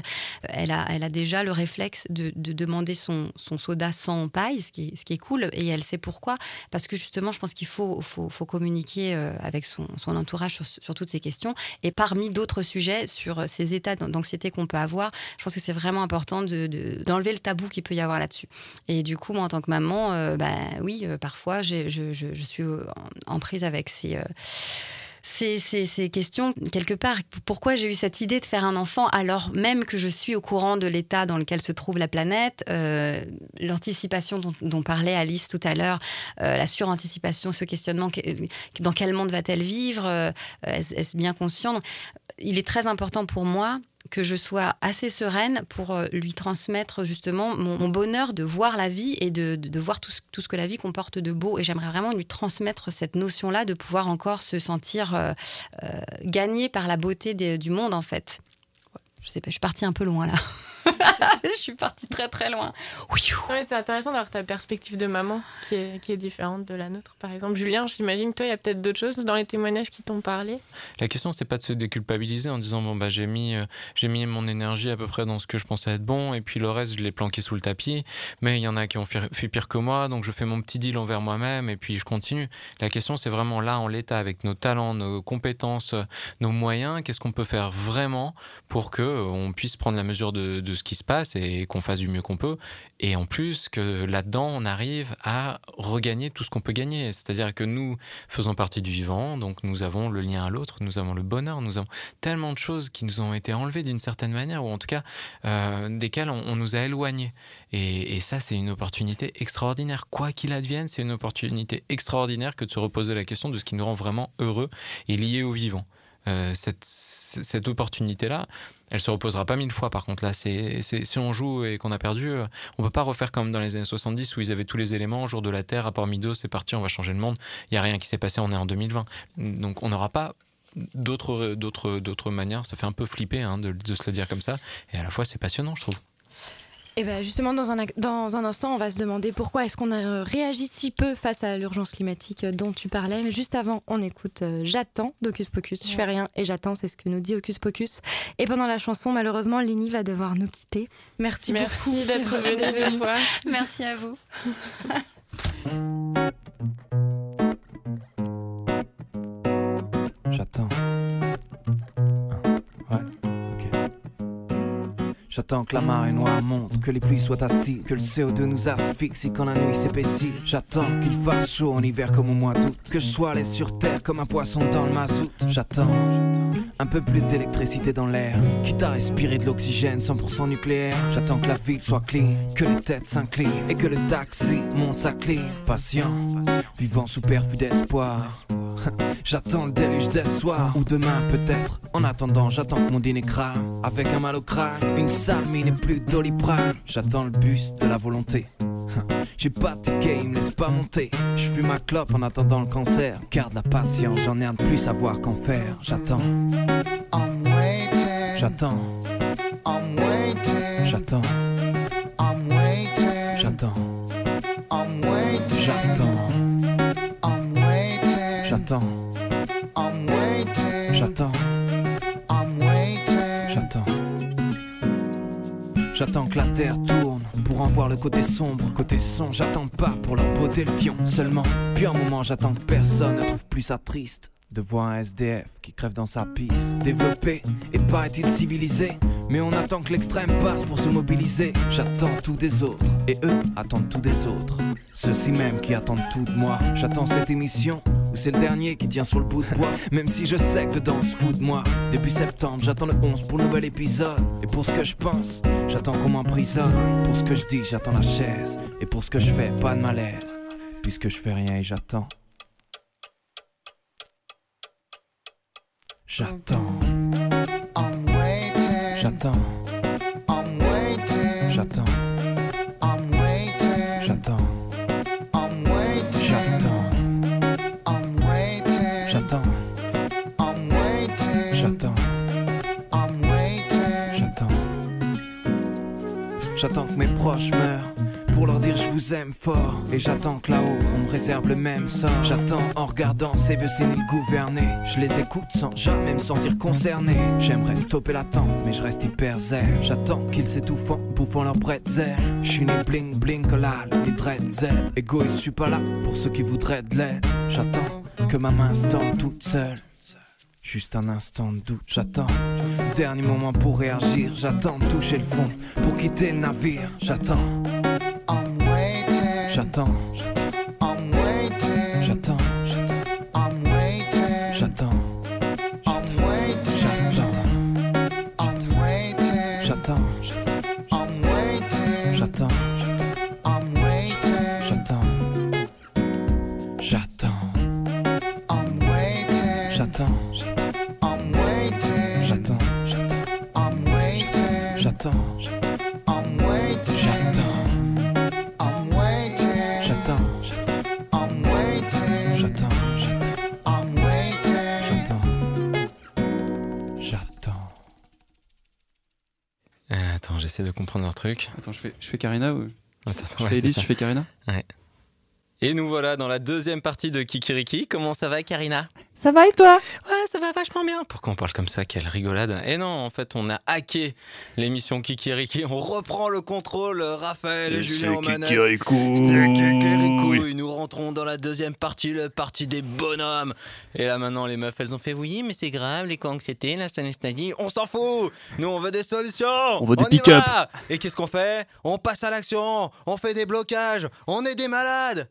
Elle a, elle a déjà le réflexe de, de demander son, son soda sans paille, ce qui, ce qui est cool. Et elle sait pourquoi. Parce que justement, je pense qu'il faut, faut, communiquer avec son, son entourage sur, toutes ces questions. Et parmi d'autres sujets, sur ces états d'anxiété qu'on peut avoir, je pense que c'est vraiment important de- de- d'enlever le tabou qu'il peut y avoir là-dessus. Et du coup, moi, en tant que maman, euh, bah, oui, parfois, je, je- je suis en, prise avec ces, euh, ces, ces, ces questions, quelque part, pourquoi j'ai eu cette idée de faire un enfant alors même que je suis au courant de l'état dans lequel se trouve la planète, euh, l'anticipation dont, parlait Alice tout à l'heure, euh, la suranticipation, ce questionnement, dans quel monde va-t-elle vivre? Est-ce bien conscient? Il est très important pour moi que je sois assez sereine pour euh, lui transmettre justement mon, bonheur de voir la vie et de, de, voir tout ce, tout ce, que la vie comporte de beau. Et j'aimerais vraiment lui transmettre cette notion-là de pouvoir encore se sentir euh, euh, gagné par la beauté du monde, en fait. Je sais pas, je suis partie un peu loin là. je suis partie très très loin. Ouais, c'est intéressant d'avoir ta perspective de maman qui est, qui est différente de la nôtre. Par exemple, Julien, j'imagine que toi, il y a peut-être d'autres choses dans les témoignages qui t'ont parlé? La question, c'est pas de se déculpabiliser en disant bon bah j'ai mis euh, j'ai mis mon énergie à peu près dans ce que je pensais être bon et puis le reste je l'ai planqué sous le tapis. Mais il y en a qui ont fait, fait pire que moi, donc je fais mon petit deal envers moi-même et puis je continue. La question, c'est vraiment là en l'état avec nos talents, nos compétences, nos moyens, qu'est-ce qu'on peut faire vraiment pour que euh, on puisse prendre la mesure de, de ce qui se passe et qu'on fasse du mieux qu'on peut. Et en plus, que là-dedans, on arrive à regagner tout ce qu'on peut gagner. C'est-à-dire que nous faisons partie du vivant, donc nous avons le lien à l'autre, nous avons le bonheur, nous avons tellement de choses qui nous ont été enlevées d'une certaine manière, ou en tout cas euh, desquelles on, nous a éloignés. Et, et ça, c'est une opportunité extraordinaire. Quoi qu'il advienne, c'est une opportunité extraordinaire que de se reposer la question de ce qui nous rend vraiment heureux et lié au vivant. Euh, cette, cette opportunité-là, elle se reposera pas mille fois. Par contre, là, c'est, si on joue et qu'on a perdu, euh, on peut pas refaire comme dans les années 70 où ils avaient tous les éléments, jour de la Terre, part Mido, c'est parti, on va changer le monde. Il y a rien qui s'est passé, on est en 2020. Donc, on n'aura pas d'autres, d'autres, d'autres manières. Ça fait un peu flipper hein, de, de se le dire comme ça. Et à la fois, c'est passionnant, je trouve. Et bien justement, dans un, dans un instant, on va se demander pourquoi est-ce qu'on a réagi si peu face à l'urgence climatique dont tu parlais. Mais juste avant, on écoute euh, J'attends d'Ocus Pocus. Ouais. Je fais rien et j'attends, c'est ce que nous dit Ocus Pocus. Et pendant la chanson, malheureusement, Lénie va devoir nous quitter. Merci, Merci beaucoup d'être venue. Merci à vous. J'attends. J'attends que la marée noire monte, que les pluies soient assises, que le CO2 nous asphyxie quand la nuit s'épaissit. J'attends qu'il fasse chaud en hiver comme au mois d'août, que je sois allé sur terre comme un poisson dans le mazout. J'attends un peu plus d'électricité dans l'air, quitte à respirer de l'oxygène 100% nucléaire. J'attends que la ville soit clean, que les têtes s'inclinent et que le taxi monte sa clim. Patient, vivant sous perfus d'espoir. J'attends le déluge des soirs ou demain peut-être. En attendant, j'attends mon dîner crame avec un mal au crâne, une sale mine et plus doliprane. J'attends le bus de la volonté. J'ai pas de ticket, il me laisse pas monter. Je fume ma clope en attendant le cancer. Garde la patience, j'en ai un de plus savoir qu'en faire. J'attends. J'attends. J'attends. J'attends. J'attends. J'attends. J'attends. J'attends. J'attends que la terre tourne pour en voir le côté sombre, côté son. J'attends pas pour leur beauté le fion seulement. Puis un moment, j'attends que personne ne trouve plus ça triste de voir un SDF qui crève dans sa piste. Développé et paraît-il civilisé, mais on attend que l'extrême passe pour se mobiliser. J'attends tout des autres et eux attendent tout des autres. Ceux-ci même qui attendent tout de moi. J'attends cette émission c'est le dernier qui tient sur le bout de bois. Même si je sais que dedans se fout de moi. Début septembre, j'attends le 11 pour le nouvel épisode. Et pour ce que je pense, j'attends qu'on m'emprisonne. Pour ce que je dis, j'attends la chaise. Et pour ce que je fais, pas de malaise. Puisque je fais rien et. J'attends. J'attends. J'attends. J'attends. J'attends. J'attends que mes proches meurent pour leur dire je vous aime fort. Et j'attends que là-haut, on me réserve le même sort. J'attends en regardant ces vieux séniles gouverner. Je les écoute sans jamais me sentir concerné. J'aimerais stopper l'attente, mais je reste hyper zen. J'attends qu'ils s'étouffent en bouffant leur bretzel. Je né bling bling collal, les dreadzel. Égoïste, je suis pas là pour ceux qui voudraient de l'aide. J'attends que ma main se toute seule. Juste un instant de doute, j'attends. Dernier moment pour réagir, j'attends de toucher le fond pour quitter le navire. J'attends. J'attends. J'attends. J'attends. Truc. Attends, je fais, je fais Karina ou Attends, Je ouais, fais Elise, je fais Karina? Ouais. Et nous voilà dans la deuxième partie de Kikiriki. Comment ça va, Karina? Ça va et toi? Ouais, ça va vachement bien. Pourquoi on parle comme ça? Quelle rigolade. Et non, en fait, on a hacké l'émission Kikiriki. On reprend le contrôle. Raphaël et, Et Julien c'est. Kikirikou. C'est Kikirikou. Et nous rentrons dans la deuxième partie, la partie des bonhommes. Et là, maintenant, les meufs, elles ont fait oui, mais c'est grave, les co-anxiétés, la synesthésie. On s'en fout Nous, on veut des solutions On veut des pick-up. Et qu'est-ce qu'on fait? On passe à l'action. On fait des blocages. On est des malades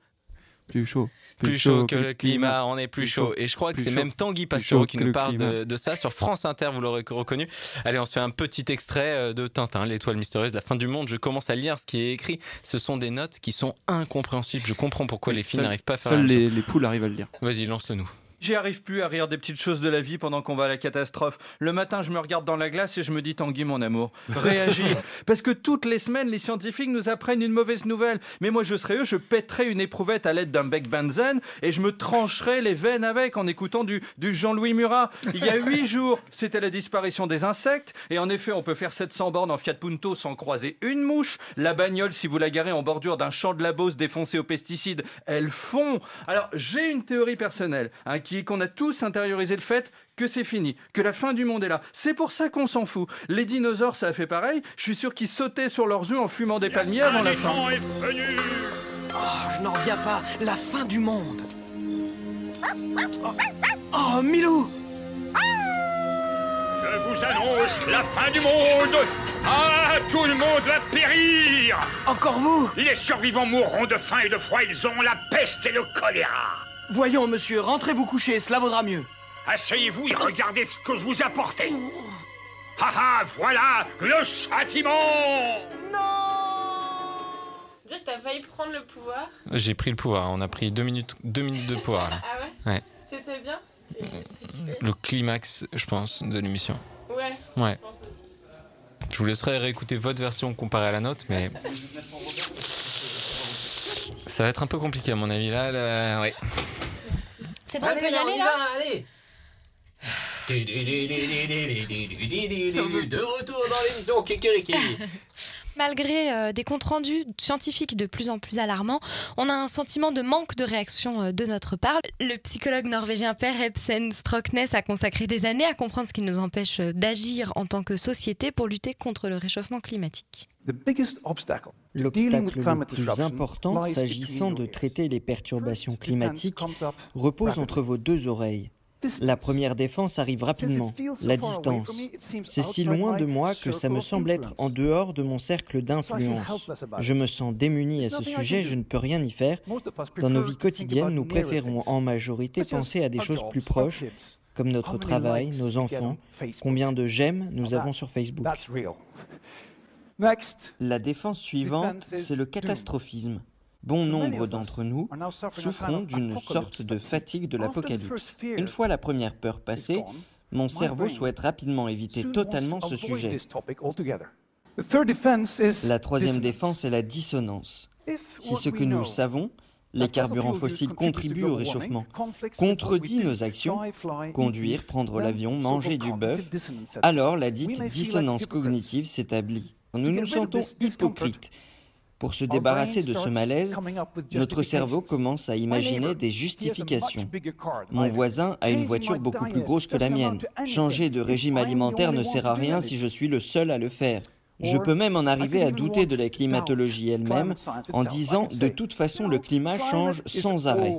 Plus chaud. plus chaud que le climat, on est plus chaud. Et je crois que c'est même Tanguy Pastureau qui nous le parle de, de ça sur France Inter, vous l'aurez reconnu. Allez, on se fait un petit extrait euh, de Tintin, l'étoile mystérieuse, la fin du monde. Je commence à lire ce qui est écrit. Ce sont des notes qui sont incompréhensibles. Je comprends pourquoi les filles n'arrivent pas à faire Seuls la les, les poules arrivent à le lire. Vas-y, lance-le nous. J'y arrive plus à rire des petites choses de la vie pendant qu'on va à la catastrophe. Le matin, je me regarde dans la glace et je me dis Tanguy, mon amour, réagis. Parce que toutes les semaines, les scientifiques nous apprennent une mauvaise nouvelle. Mais moi, je serais eux, je pèterais une éprouvette à l'aide d'un bec benzène et je me trancherais les veines avec en écoutant du, du Jean-Louis Murat. Il y a huit jours, c'était la disparition des insectes. Et en effet, on peut faire 700 bornes en Fiat Punto sans croiser une mouche. La bagnole, si vous la garez en bordure d'un champ de la Beauce défoncé aux pesticides, elle fond. Alors, j'ai une théorie personnelle hein, qui est qu'on a tous intériorisé le fait que c'est fini, que la fin du monde est là. C'est pour ça qu'on s'en fout. Les dinosaures, ça a fait pareil. Je suis sûr qu'ils sautaient sur leurs œufs en fumant des palmiers avant la fin. Oh, je n'en reviens pas. La fin du monde. Oh, oh, Milou Je vous annonce la fin du monde Ah, tout le monde va périr Encore vous Les survivants mourront de faim et de froid, ils ont la peste et le choléra Voyons, monsieur, rentrez vous coucher, cela vaudra mieux. Asseyez-vous et regardez ce que je vous ai apporté Ah ah, voilà le châtiment Dire que t'as failli prendre le pouvoir. J'ai pris le pouvoir. On a pris deux minutes, deux minutes de pouvoir. Là. Ah ouais Ouais. C'était bien C'était satisfait Le climax, je pense, de l'émission. Ouais. Ouais. je pense aussi. Je vous laisserai réécouter votre version comparée à la nôtre, mais ça va être un peu compliqué à mon avis. Là, là ouais. C'est bon, on peut y aller là allez De retour dans l'émission Kikiriki Malgré euh, des comptes rendus scientifiques de plus en plus alarmants, on a un sentiment de manque de réaction euh, de notre part. Le psychologue norvégien Per Ebsen Stroknes a consacré des années à comprendre ce qui nous empêche d'agir en tant que société pour lutter contre le réchauffement climatique. L'obstacle le plus important s'agissant de traiter les perturbations climatiques repose entre vos deux oreilles. La première défense arrive rapidement, la distance. C'est si loin de moi que ça me semble être en dehors de mon cercle d'influence. Je me sens démuni à ce sujet, je ne peux rien y faire. Dans nos vies quotidiennes, nous préférons en majorité penser à des choses plus proches, comme notre travail, nos enfants, combien de j'aime nous avons sur Facebook. La défense suivante, c'est le catastrophisme. Bon nombre d'entre nous souffrons d'une sorte de fatigue de l'apocalypse. Une fois la première peur passée, mon cerveau souhaite rapidement éviter totalement ce sujet. La troisième défense est la dissonance. Si ce que nous savons, les carburants fossiles contribuent au réchauffement, contredit nos actions, conduire, prendre l'avion, manger du bœuf, alors la dite dissonance cognitive s'établit. Nous nous sentons hypocrites. Pour se débarrasser de ce malaise, notre cerveau commence à imaginer des justifications. Mon voisin a une voiture beaucoup plus grosse que la mienne. Changer de régime alimentaire ne sert à rien si je suis le seul à le faire. Je peux même en arriver à douter de la climatologie elle-même en disant de toute façon le climat change sans arrêt.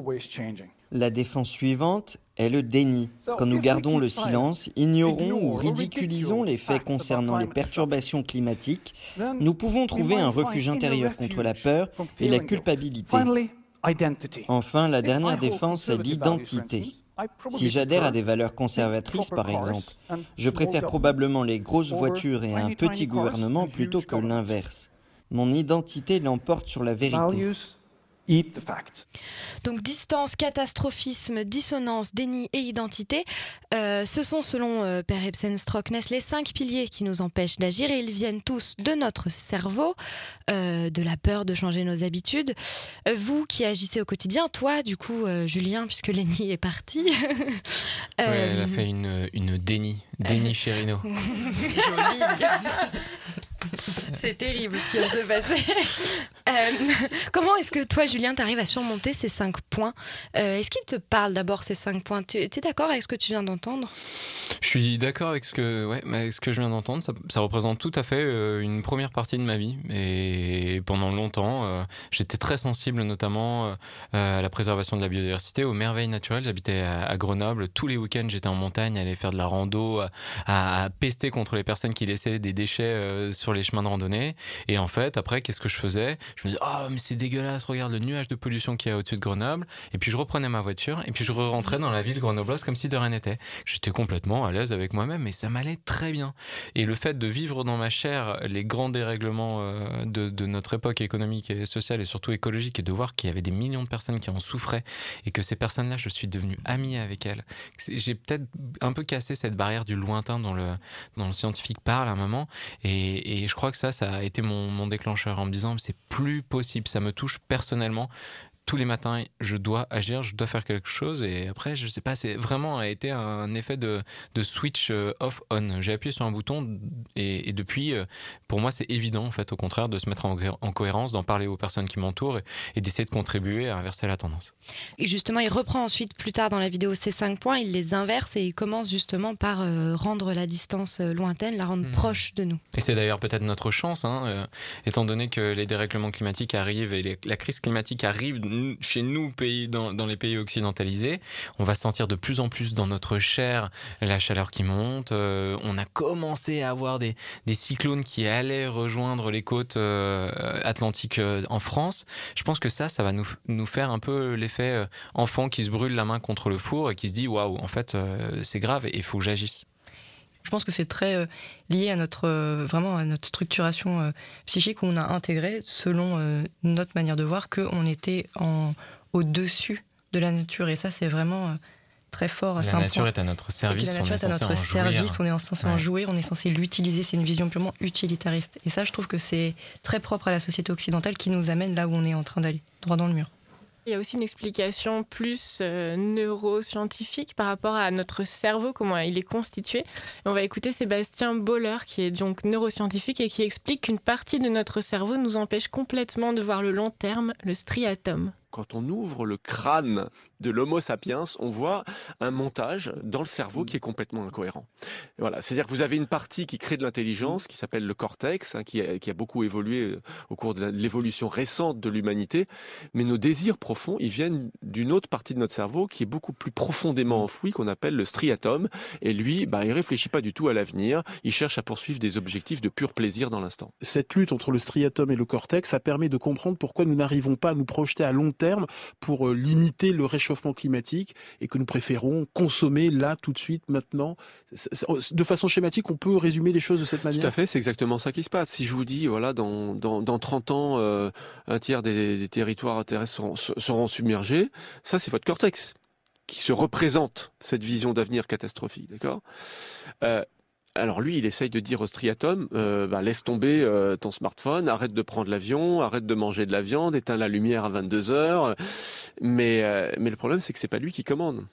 La défense suivante est le déni. Quand nous gardons le silence, ignorons ou ridiculisons les faits concernant les perturbations climatiques, nous pouvons trouver un refuge intérieur contre la peur et la culpabilité. Enfin, la dernière défense est l'identité. Si j'adhère à des valeurs conservatrices, par exemple, je préfère probablement les grosses voitures et un petit gouvernement plutôt que l'inverse. Mon identité l'emporte sur la vérité. Donc distance, catastrophisme, dissonance, déni et identité, euh, ce sont selon euh, Per Ebsen Stroknes les cinq piliers qui nous empêchent d'agir et ils viennent tous de notre cerveau, euh, de la peur de changer nos habitudes. Euh, vous qui agissez au quotidien, toi du coup euh, Julien puisque Lenny est parti. Ouais, elle a fait une, une déni, déni Chérino. C'est terrible ce qui vient de se passer. Euh, comment est-ce que toi, Julien, tu arrives à surmonter ces cinq points? Euh, Est-ce qu'il te parle d'abord ces cinq points? Tu es d'accord avec ce que tu viens d'entendre? Je suis d'accord avec ce que, ouais, avec ce que je viens d'entendre. Ça, représente tout à fait euh, une première partie de ma vie. Et pendant longtemps, j'étais très sensible notamment à la préservation de la biodiversité, aux merveilles naturelles. J'habitais à, Grenoble. Tous les week-ends, j'étais en montagne, aller faire de la rando, à, à, pester contre les personnes qui laissaient des déchets sur les chemins de randonnée. Et en fait, après, qu'est-ce que je faisais? Je me disais, oh, mais c'est dégueulasse, regarde le nuage de pollution qu'il y a au-dessus de Grenoble. Et puis je reprenais ma voiture et puis je rentrais dans la ville grenobloise comme si de rien n'était. J'étais complètement à l'aise avec moi-même et ça m'allait très bien. Et le fait de vivre dans ma chair les grands dérèglements euh, de, de, notre époque économique et sociale et surtout écologique et de voir qu'il y avait des millions de personnes qui en souffraient et que ces personnes-là, je suis devenu ami avec elles. J'ai peut-être un peu cassé cette barrière du lointain dont le, dont le scientifique parle à un moment et, et je crois que ça, ça a été mon, déclencheur en me disant c'est plus possible, ça me touche personnellement tous les matins, je dois agir, je dois faire quelque chose. Et après, je sais pas, c'est vraiment a été un effet de, de switch euh, off-on. J'ai appuyé sur un bouton et, et depuis, euh, pour moi, c'est évident, en fait, au contraire, de se mettre en, en cohérence, d'en parler aux personnes qui m'entourent et, et d'essayer de contribuer à inverser la tendance. Et justement, il reprend ensuite, plus tard dans la vidéo, ces cinq points, il les inverse et il commence justement par euh, rendre la distance lointaine, la rendre mmh. proche de nous. Et c'est d'ailleurs peut-être notre chance, hein, euh, étant donné que les dérèglements climatiques arrivent et les, la crise climatique arrive chez nous, pays, dans, les pays occidentalisés, on va sentir de plus en plus dans notre chair la chaleur qui monte. Euh, on a commencé à avoir des, cyclones qui allaient rejoindre les côtes euh, atlantiques euh, en France. Je pense que ça, ça va nous, nous faire un peu l'effet enfant qui se brûle la main contre le four et qui se dit waouh, en fait, c'est grave et il faut que j'agisse. Je pense que c'est très euh, lié à notre euh, vraiment à notre structuration euh, psychique où on a intégré, selon notre manière de voir, qu'on était en, au-dessus de la nature. Et ça, c'est vraiment très fort. La nature est à notre service. La nature est, est à notre service. On est censé ouais. en jouer. On est censé l'utiliser. C'est une vision purement utilitariste. Et ça, je trouve que c'est très propre à la société occidentale qui nous amène là où on est en train d'aller, droit dans le mur. Il y a aussi une explication plus euh, neuroscientifique par rapport à notre cerveau, comment il est constitué. On va écouter Sébastien Boller, qui est donc neuroscientifique et qui explique qu'une partie de notre cerveau nous empêche complètement de voir le long terme, le striatum. Quand on ouvre le crâne de l'Homo sapiens, on voit un montage dans le cerveau qui est complètement incohérent. Voilà, c'est-à-dire que vous avez une partie qui crée de l'intelligence, qui s'appelle le cortex, hein, qui, a, beaucoup évolué au cours de l'évolution récente de l'humanité, mais nos désirs profonds, ils viennent d'une autre partie de notre cerveau qui est beaucoup plus profondément enfoui, qu'on appelle le striatum, et lui, bah, il réfléchit pas du tout à l'avenir, il cherche à poursuivre des objectifs de pur plaisir dans l'instant. Cette lutte entre le striatum et le cortex, ça permet de comprendre pourquoi nous n'arrivons pas à nous projeter à long terme pour euh, limiter le réchauffement climatique et que nous préférons consommer là, tout de suite, maintenant. De façon schématique, on peut résumer les choses de cette manière Tout à fait, c'est exactement ça qui se passe. Si je vous dis, voilà, dans, dans, dans 30 ans, euh, un tiers des, des territoires terrestres seront, seront submergés, ça, c'est votre cortex qui se représente cette vision d'avenir catastrophique, d'accord? Euh, alors lui, il essaye de dire au striatum, euh, bah, laisse tomber euh, ton smartphone, arrête de prendre l'avion, arrête de manger de la viande, éteins la lumière à 22 heures. Mais, euh, mais le problème, c'est que c'est pas lui qui commande.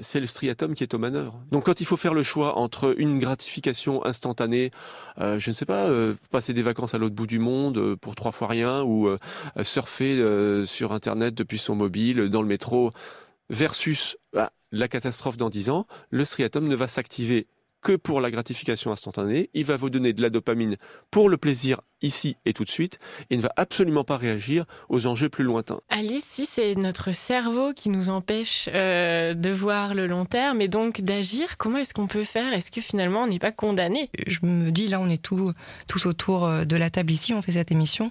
C'est le striatum qui est aux manœuvres. Donc quand il faut faire le choix entre une gratification instantanée, je ne sais pas, passer des vacances à l'autre bout du monde pour trois fois rien, ou surfer sur Internet depuis son mobile, dans le métro, versus bah, la catastrophe dans 10 ans, le striatum ne va s'activer que pour la gratification instantanée. Il va vous donner de la dopamine pour le plaisir ici et tout de suite et ne va absolument pas réagir aux enjeux plus lointains. Alice, si c'est notre cerveau qui nous empêche euh, de voir le long terme et donc d'agir, comment est-ce qu'on peut faire? Est-ce que finalement on n'est pas condamné? Je me dis, là on est tout, tous autour euh, de la table ici, on fait cette émission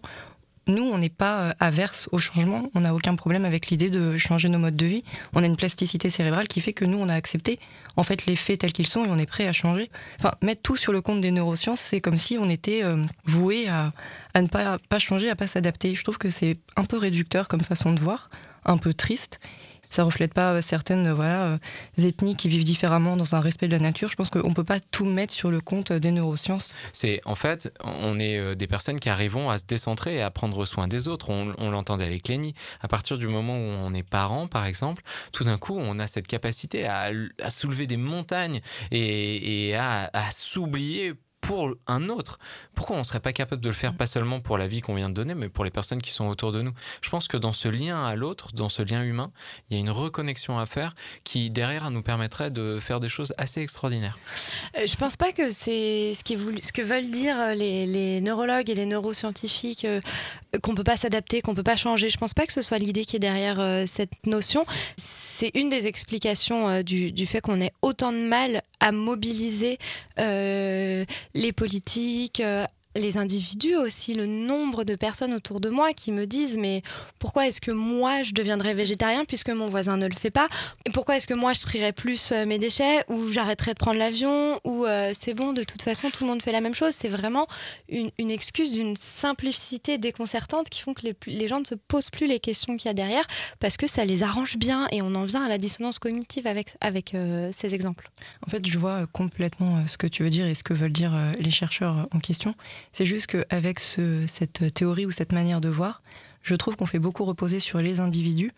nous, on n'est pas averse au changement, on n'a aucun problème avec l'idée de changer nos modes de vie. On a une plasticité cérébrale qui fait que nous, on a accepté en fait les faits tels qu'ils sont et on est prêt à changer. Mettre tout sur le compte des neurosciences, c'est comme si on était euh, voué à, ne pas, pas changer, à pas s'adapter. Je trouve que c'est un peu réducteur comme façon de voir, un peu triste ça reflète pas certaines voilà, ethnies qui vivent différemment dans un respect de la nature. Je pense qu'on peut pas tout mettre sur le compte des neurosciences. C'est en fait, on est des personnes qui arrivons à se décentrer et à prendre soin des autres. On, l'entendait avec Lénie. À partir du moment où on est parent, par exemple, tout d'un coup, on a cette capacité à, soulever des montagnes et, à s'oublier pour un autre. Pourquoi on ne serait pas capable de le faire, pas seulement pour la vie qu'on vient de donner, mais pour les personnes qui sont autour de nous? Je pense que dans ce lien à l'autre, dans ce lien humain, il y a une reconnexion à faire qui, derrière, nous permettrait de faire des choses assez extraordinaires. Euh, je pense pas que c'est ce, qui voulu- ce que veulent dire euh, les, les neurologues et les neuroscientifiques, euh, qu'on peut pas s'adapter, qu'on peut pas changer. Je pense pas que ce soit l'idée qui est derrière euh, cette notion. C'est une des explications euh, du, du fait qu'on ait autant de mal à mobiliser les politiques. Les individus aussi, le nombre de personnes autour de moi qui me disent mais pourquoi est-ce que moi je deviendrais végétarien puisque mon voisin ne le fait pas? Et pourquoi est-ce que moi je trierais plus euh, mes déchets ou j'arrêterais de prendre l'avion ou euh, c'est bon de toute façon tout le monde fait la même chose? C'est vraiment une, excuse d'une simplicité déconcertante qui font que les, gens ne se posent plus les questions qu'il y a derrière parce que ça les arrange bien et on en vient à la dissonance cognitive avec, avec euh, ces exemples. En fait, je vois complètement ce que tu veux dire et ce que veulent dire les chercheurs en question. C'est juste qu'avec ce, cette théorie ou cette manière de voir, je trouve qu'on fait beaucoup reposer sur les individus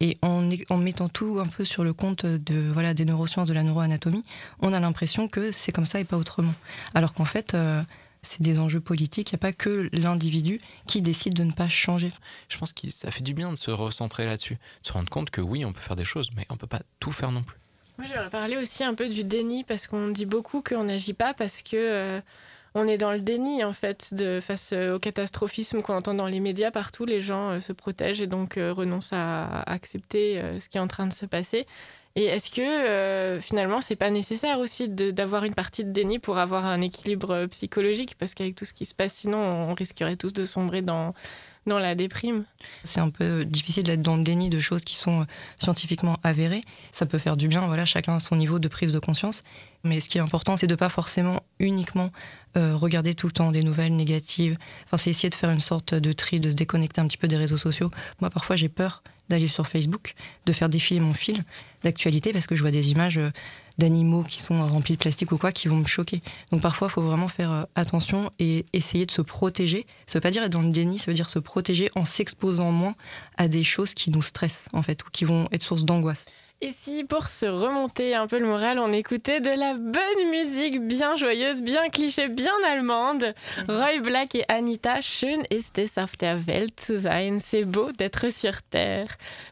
et en, en mettant tout un peu sur le compte de, voilà, des neurosciences, de la neuroanatomie, on a l'impression que c'est comme ça et pas autrement. Alors qu'en fait, euh, c'est des enjeux politiques, il n'y a pas que l'individu qui décide de ne pas changer. Je pense que ça fait du bien de se recentrer là-dessus, de se rendre compte que oui, on peut faire des choses, mais on peut pas tout faire non plus. Moi, j'aimerais parler aussi un peu du déni parce qu'on dit beaucoup qu'on n'agit pas parce que euh, on est dans le déni en fait face euh, au catastrophisme qu'on entend dans les médias partout. Les gens euh, se protègent et donc euh, renoncent à, accepter ce qui est en train de se passer. Et est-ce que euh, finalement c'est pas nécessaire aussi d'avoir une partie de déni pour avoir un équilibre psychologique? Parce qu'avec tout ce qui se passe sinon on risquerait tous de sombrer dans dans la déprime. C'est un peu difficile d'être dans le déni de choses qui sont scientifiquement avérées. Ça peut faire du bien, voilà, chacun a son niveau de prise de conscience. Mais ce qui est important, c'est de pas forcément uniquement euh, regarder tout le temps des nouvelles négatives. Enfin, c'est essayer de faire une sorte de tri, de se déconnecter un petit peu des réseaux sociaux. Moi, parfois, j'ai peur d'aller sur Facebook, de faire défiler mon fil d'actualité parce que je vois des images euh, d'animaux qui sont remplis de plastique ou quoi qui vont me choquer. Donc parfois, il faut vraiment faire euh, attention et essayer de se protéger. Ça veut pas dire être dans le déni, ça veut dire se protéger en s'exposant moins à des choses qui nous stressent en fait ou qui vont être source d'angoisse. Et si pour se remonter un peu le moral, on écoutait de la bonne musique bien joyeuse, bien cliché, bien allemande Roy Black et Anita, schön ist es auf der Welt zu sein. C'est beau d'être sur Terre.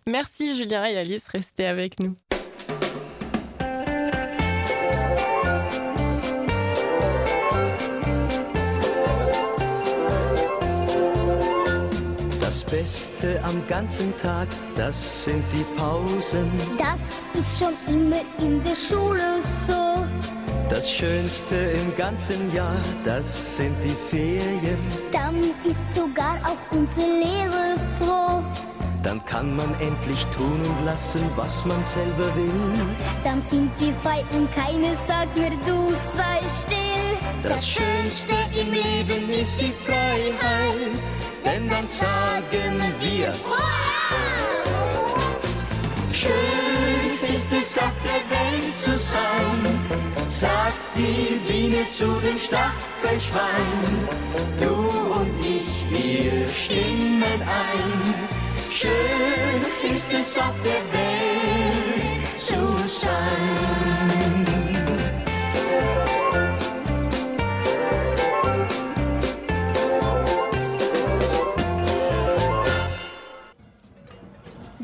Merci Julien et Alice, restez avec nous. Beste am ganzen Tag, das sind die Pausen. Das ist schon immer in der Schule so. Das Schönste im ganzen Jahr, das sind die Ferien. Dann ist sogar auch unsere Lehre froh. Dann kann man endlich tun und lassen, was man selber will. Dann sind wir frei und keiner sagt mir, du sei still. Das Schönste im Leben ist die Freiheit, denn dann sagen wir, schön ist es auf der Welt zu sein, sagt die Biene zu dem Stachelschwein. Du und ich, wir stimmen ein, schön ist es auf der Welt zu sein.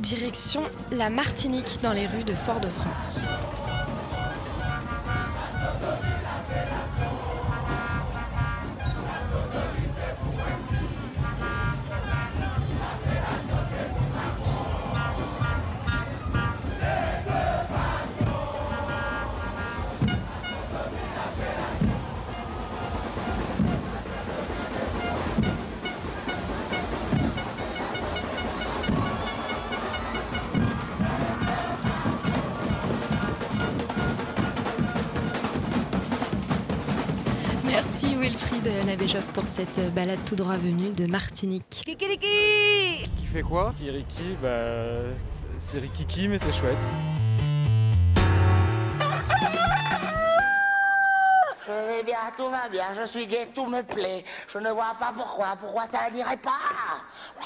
Direction la Martinique dans les rues de Fort-de-France. Merci Wilfried Labéjoff pour cette balade tout droit venue de Martinique. Qui fait quoi? Riki, bah. c'est- Rikiki, mais c'est chouette. Je vais bien, tout va bien, je suis gai, tout me plaît. Je ne vois pas pourquoi, pourquoi ça n'irait pas? Ouais.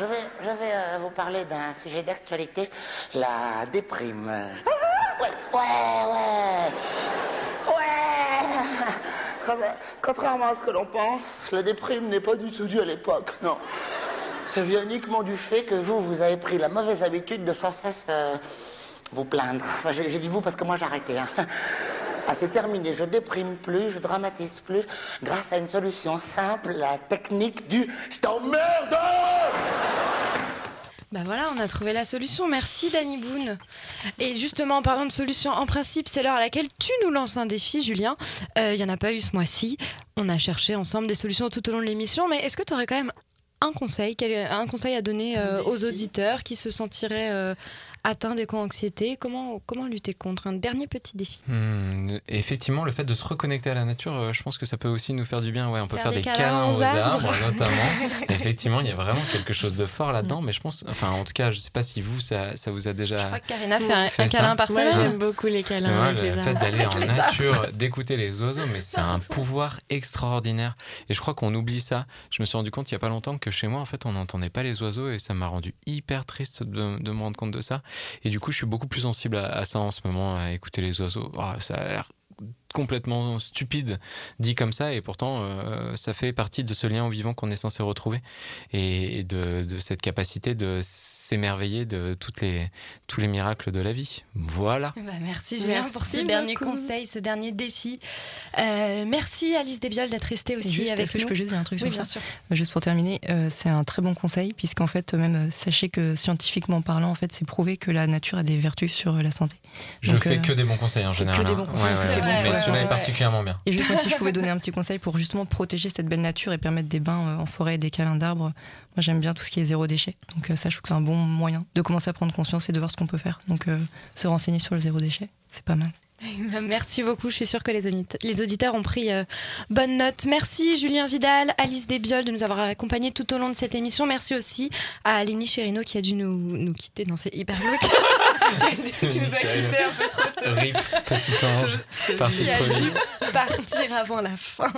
Je vais, je vais euh, vous parler d'un sujet d'actualité, la déprime. Ouais, ouais, ouais. Ouais. Con- Contrairement à ce que l'on pense, la déprime n'est pas du tout due à l'époque, non. Ça vient uniquement du fait que vous, vous avez pris la mauvaise habitude de sans cesse euh, vous plaindre. Enfin, j'ai j'ai dit vous parce que moi j'ai arrêté. Hein. Ah, c'est terminé, je déprime plus, je dramatise plus, grâce à une solution simple, la technique du « je t'emmerde » Bah voilà, on a trouvé la solution. Merci Danny Boone. Et justement, en parlant de solution, en principe, c'est l'heure à laquelle tu nous lances un défi, Julien. Euh, Il n'y en a pas eu ce mois-ci. On a cherché ensemble des solutions tout au long de l'émission, mais est-ce que tu aurais quand même un conseil, quel- un conseil à donner euh, aux auditeurs qui se sentiraient euh, atteints d'éco-anxiété comment, comment lutter contre Un dernier petit défi? Hmm, effectivement, le fait de se reconnecter à la nature, euh, je pense que ça peut aussi nous faire du bien. Ouais, on peut Faire faire, des des, câlins câlins aux aux arbres, arbres. notamment. effectivement, il y a vraiment quelque chose de fort là-dedans. Mais je pense, enfin, en tout cas, je sais pas si vous, ça, ça vous a déjà. Je crois que Karina fait un, câlin par Moi, semaine. j'aime beaucoup les câlins Ouais, avec le les fait d'aller en nature, d'écouter les oiseaux, mais c'est un pouvoir extraordinaire. Et je crois qu'on oublie ça. Je me suis rendu compte il y a pas longtemps que chez moi, en fait, on n'entendait pas les oiseaux et ça m'a rendu hyper triste de, de me rendre compte de ça. Et du coup, je suis beaucoup plus sensible à, ça en ce moment, à écouter les oiseaux. Oh, ça a l'air complètement stupide dit comme ça et pourtant euh, ça fait partie de ce lien au vivant qu'on est censé retrouver et, et de, de cette capacité de s'émerveiller de toutes les, tous les miracles de la vie. Voilà. Bah, merci Julien Merci pour ce dernier beaucoup. conseil, ce dernier défi. Euh, merci Alice Desbiol d'être restée aussi Juste, avec est-ce que nous. je peux juste dire un truc Oui, sur bien ça sûr. Bah, Juste pour terminer, euh, c'est un très bon conseil, puisqu'en fait, même euh, sachez que scientifiquement parlant, en fait, c'est prouvé que la nature a des vertus sur euh, la santé. Je Donc, fais euh, que des bons conseils en général. Que des hein. bons conseils, Ouais, ouais, c'est ouais. bon santé. particulièrement bien. Et juste moi, si je pouvais donner un petit conseil pour justement protéger cette belle nature et permettre des bains euh, en forêt et des câlins d'arbres, moi j'aime bien tout ce qui est zéro déchet. Donc euh, ça, je trouve que c'est un bon moyen de commencer à prendre conscience et de voir ce qu'on peut faire. Donc euh, se renseigner sur le zéro déchet, c'est pas mal. Merci beaucoup, je suis sûre que les, audite- les auditeurs ont pris euh, bonne note. Merci Julien Vidal, Alice Desbiol de nous avoir accompagnés tout au long de cette émission. Merci aussi à Alénie Chérino qui a dû nous, nous quitter dans ses hyper looks. qui nous a quittés un peu trop tôt. Rip, petit ange, par-ci Qui a dû partir avant la fin.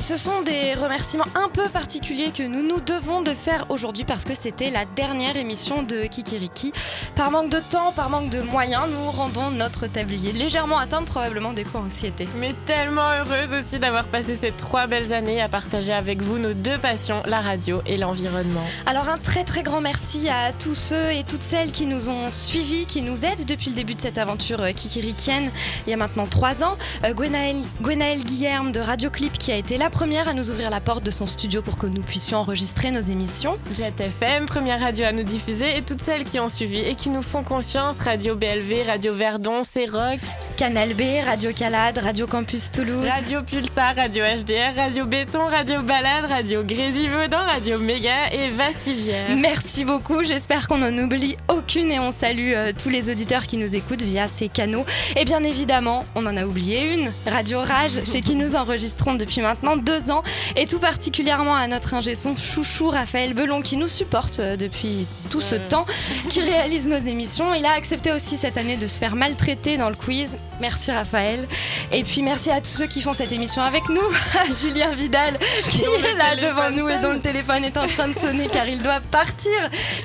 Et ce sont des remerciements un peu particuliers que nous nous devons de faire aujourd'hui parce que c'était la dernière émission de Kikiriki. Par manque de temps, par manque de moyens, nous rendons notre tablier légèrement atteint probablement d'éco-anxiété. Mais tellement heureuse aussi d'avoir passé ces trois belles années à partager avec vous nos deux passions, la radio et l'environnement. Alors un très très grand merci à tous ceux et toutes celles qui nous ont suivis, qui nous aident depuis le début de cette aventure euh, kikirikienne il y a maintenant trois ans. Euh, Gwenaëlle, Gwenaëlle Guillerme de Radio Clip qui a été la première à nous ouvrir la porte de son studio pour que nous puissions enregistrer nos émissions. Jet FM, première radio à nous diffuser et toutes celles qui ont suivi et qui nous font confiance, Radio BLV, Radio Verdon, C'est Rock, Canal B, Radio Calade, Radio Campus Toulouse. Radio Pulsar, Radio HDR, Radio Béton, Radio Balade, Radio Grésivaudan, Radio Méga et Vassivière. Merci beaucoup, j'espère qu'on n'en oublie aucune et on salue euh, tous les auditeurs qui nous écoutent via ces canaux. Et bien évidemment, on en a oublié une, Radio Rage, chez qui nous enregistrons depuis maintenant deux ans, et tout particulièrement à notre ingé son chouchou Raphaël Belon qui nous supporte euh, depuis tout ce temps, qui réalise nos émissions. Il a accepté aussi cette année de se faire maltraiter dans le quiz. Merci Raphaël. Et puis merci à tous ceux qui font cette émission avec nous, à Julien Vidal qui est là devant nous et dont le téléphone est en train de sonner car il doit partir,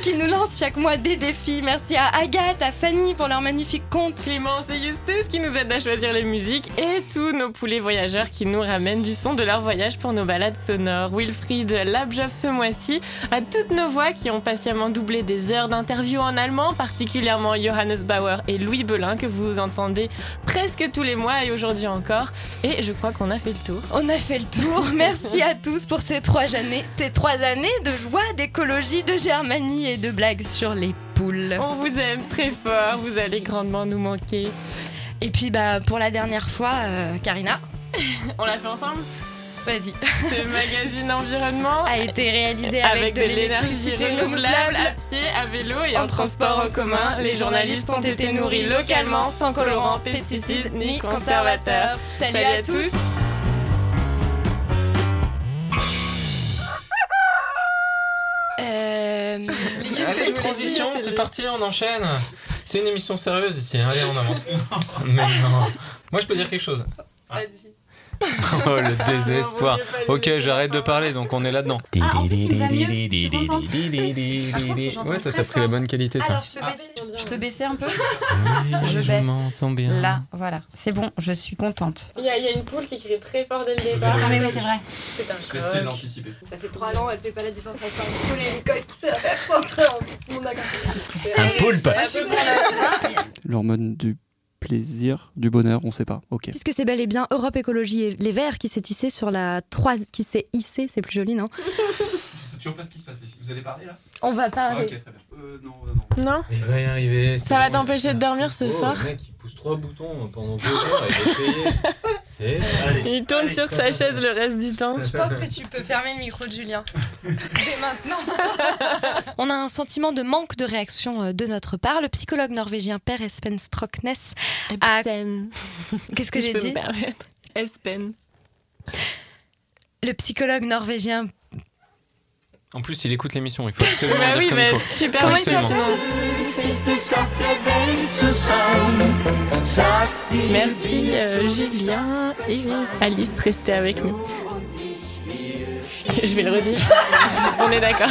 qui nous lance chaque mois des défis. Merci à Agathe, à Fanny pour leur magnifique compte. Clémence et Justus qui nous aident à choisir les musiques et tous nos poulets voyageurs qui nous ramènent du son de leur voyage pour nos balades sonores. Wilfried Labjoff ce mois-ci, à toutes nos voix qui ont patiemment doublé des heures d'interview en allemand, particulièrement Johannes Bauer et Louis Belin que vous entendez presque tous les mois et aujourd'hui encore. Et je crois qu'on a fait le tour. On a fait le tour. Merci à tous pour ces trois années, ces trois années de joie, d'écologie, de germanie et de blagues sur les poules. On vous aime très fort, vous allez grandement nous manquer. Et puis bah pour la dernière fois, euh, Karina, On l'a fait ensemble? Vas-y. Ce magazine environnement A été réalisé avec, de l'électricité renouvelable à pied, à vélo et en transport en commun. Les journalistes ont été nourris localement, sans colorants, pesticides ni conservateurs. Salut, à, tous. Euh, Allez, transition, c'est parti, on enchaîne. C'est une émission sérieuse ici, allez, on avance. Mais non. Moi, je peux dire quelque chose. Vas-y. Oh, le désespoir. Ok, j'arrête de parler, donc on est là-dedans. Ah, en plus, il va mieux. Je suis contente. Ouais, toi, t'as pris la bonne qualité, ça. Alors, je peux, baisser, je peux baisser un peu? Oui, Je je baisse. m'entends bien. Là, voilà. C'est bon, je suis contente. Il y, a, il y a une poule qui crie très fort dès le départ. Ah, mais oui, c'est vrai. C'est un de l'anticiper. Ça fait trois ans, elle fait pas la différence entre un poule et une coque qui s'est centrée en mon. Un poulpe. L'hormone du plaisir, du bonheur, on sait pas. Ok. Puisque c'est bel et bien Europe Écologie et les Verts qui s'est hissé sur la 3... qui s'est hissé, c'est plus joli, non? Je sais toujours pas ce qui se passe. Vous allez parler là? On va parler. Ok, très bien. Euh, non, non, non. Non Il va y arriver. Ça va t'empêcher de dormir ce Oh, soir Le mec, il pousse trois boutons pendant deux heures et il est payé. C'est. Il tourne sur sa chaise le reste du temps. Je pense que tu peux fermer le micro de Julien. Dès maintenant. On a un sentiment de manque de réaction euh, de notre part. Le psychologue norvégien Per Espen Stroknes a... Qu'est-ce que j'ai dit. Espen. Le psychologue norvégien en plus, il écoute l'émission. Il faut absolument bah oui, mais il faut. Merci euh, Julien et Alice, restez avec nous. Je vais le redire. On est d'accord.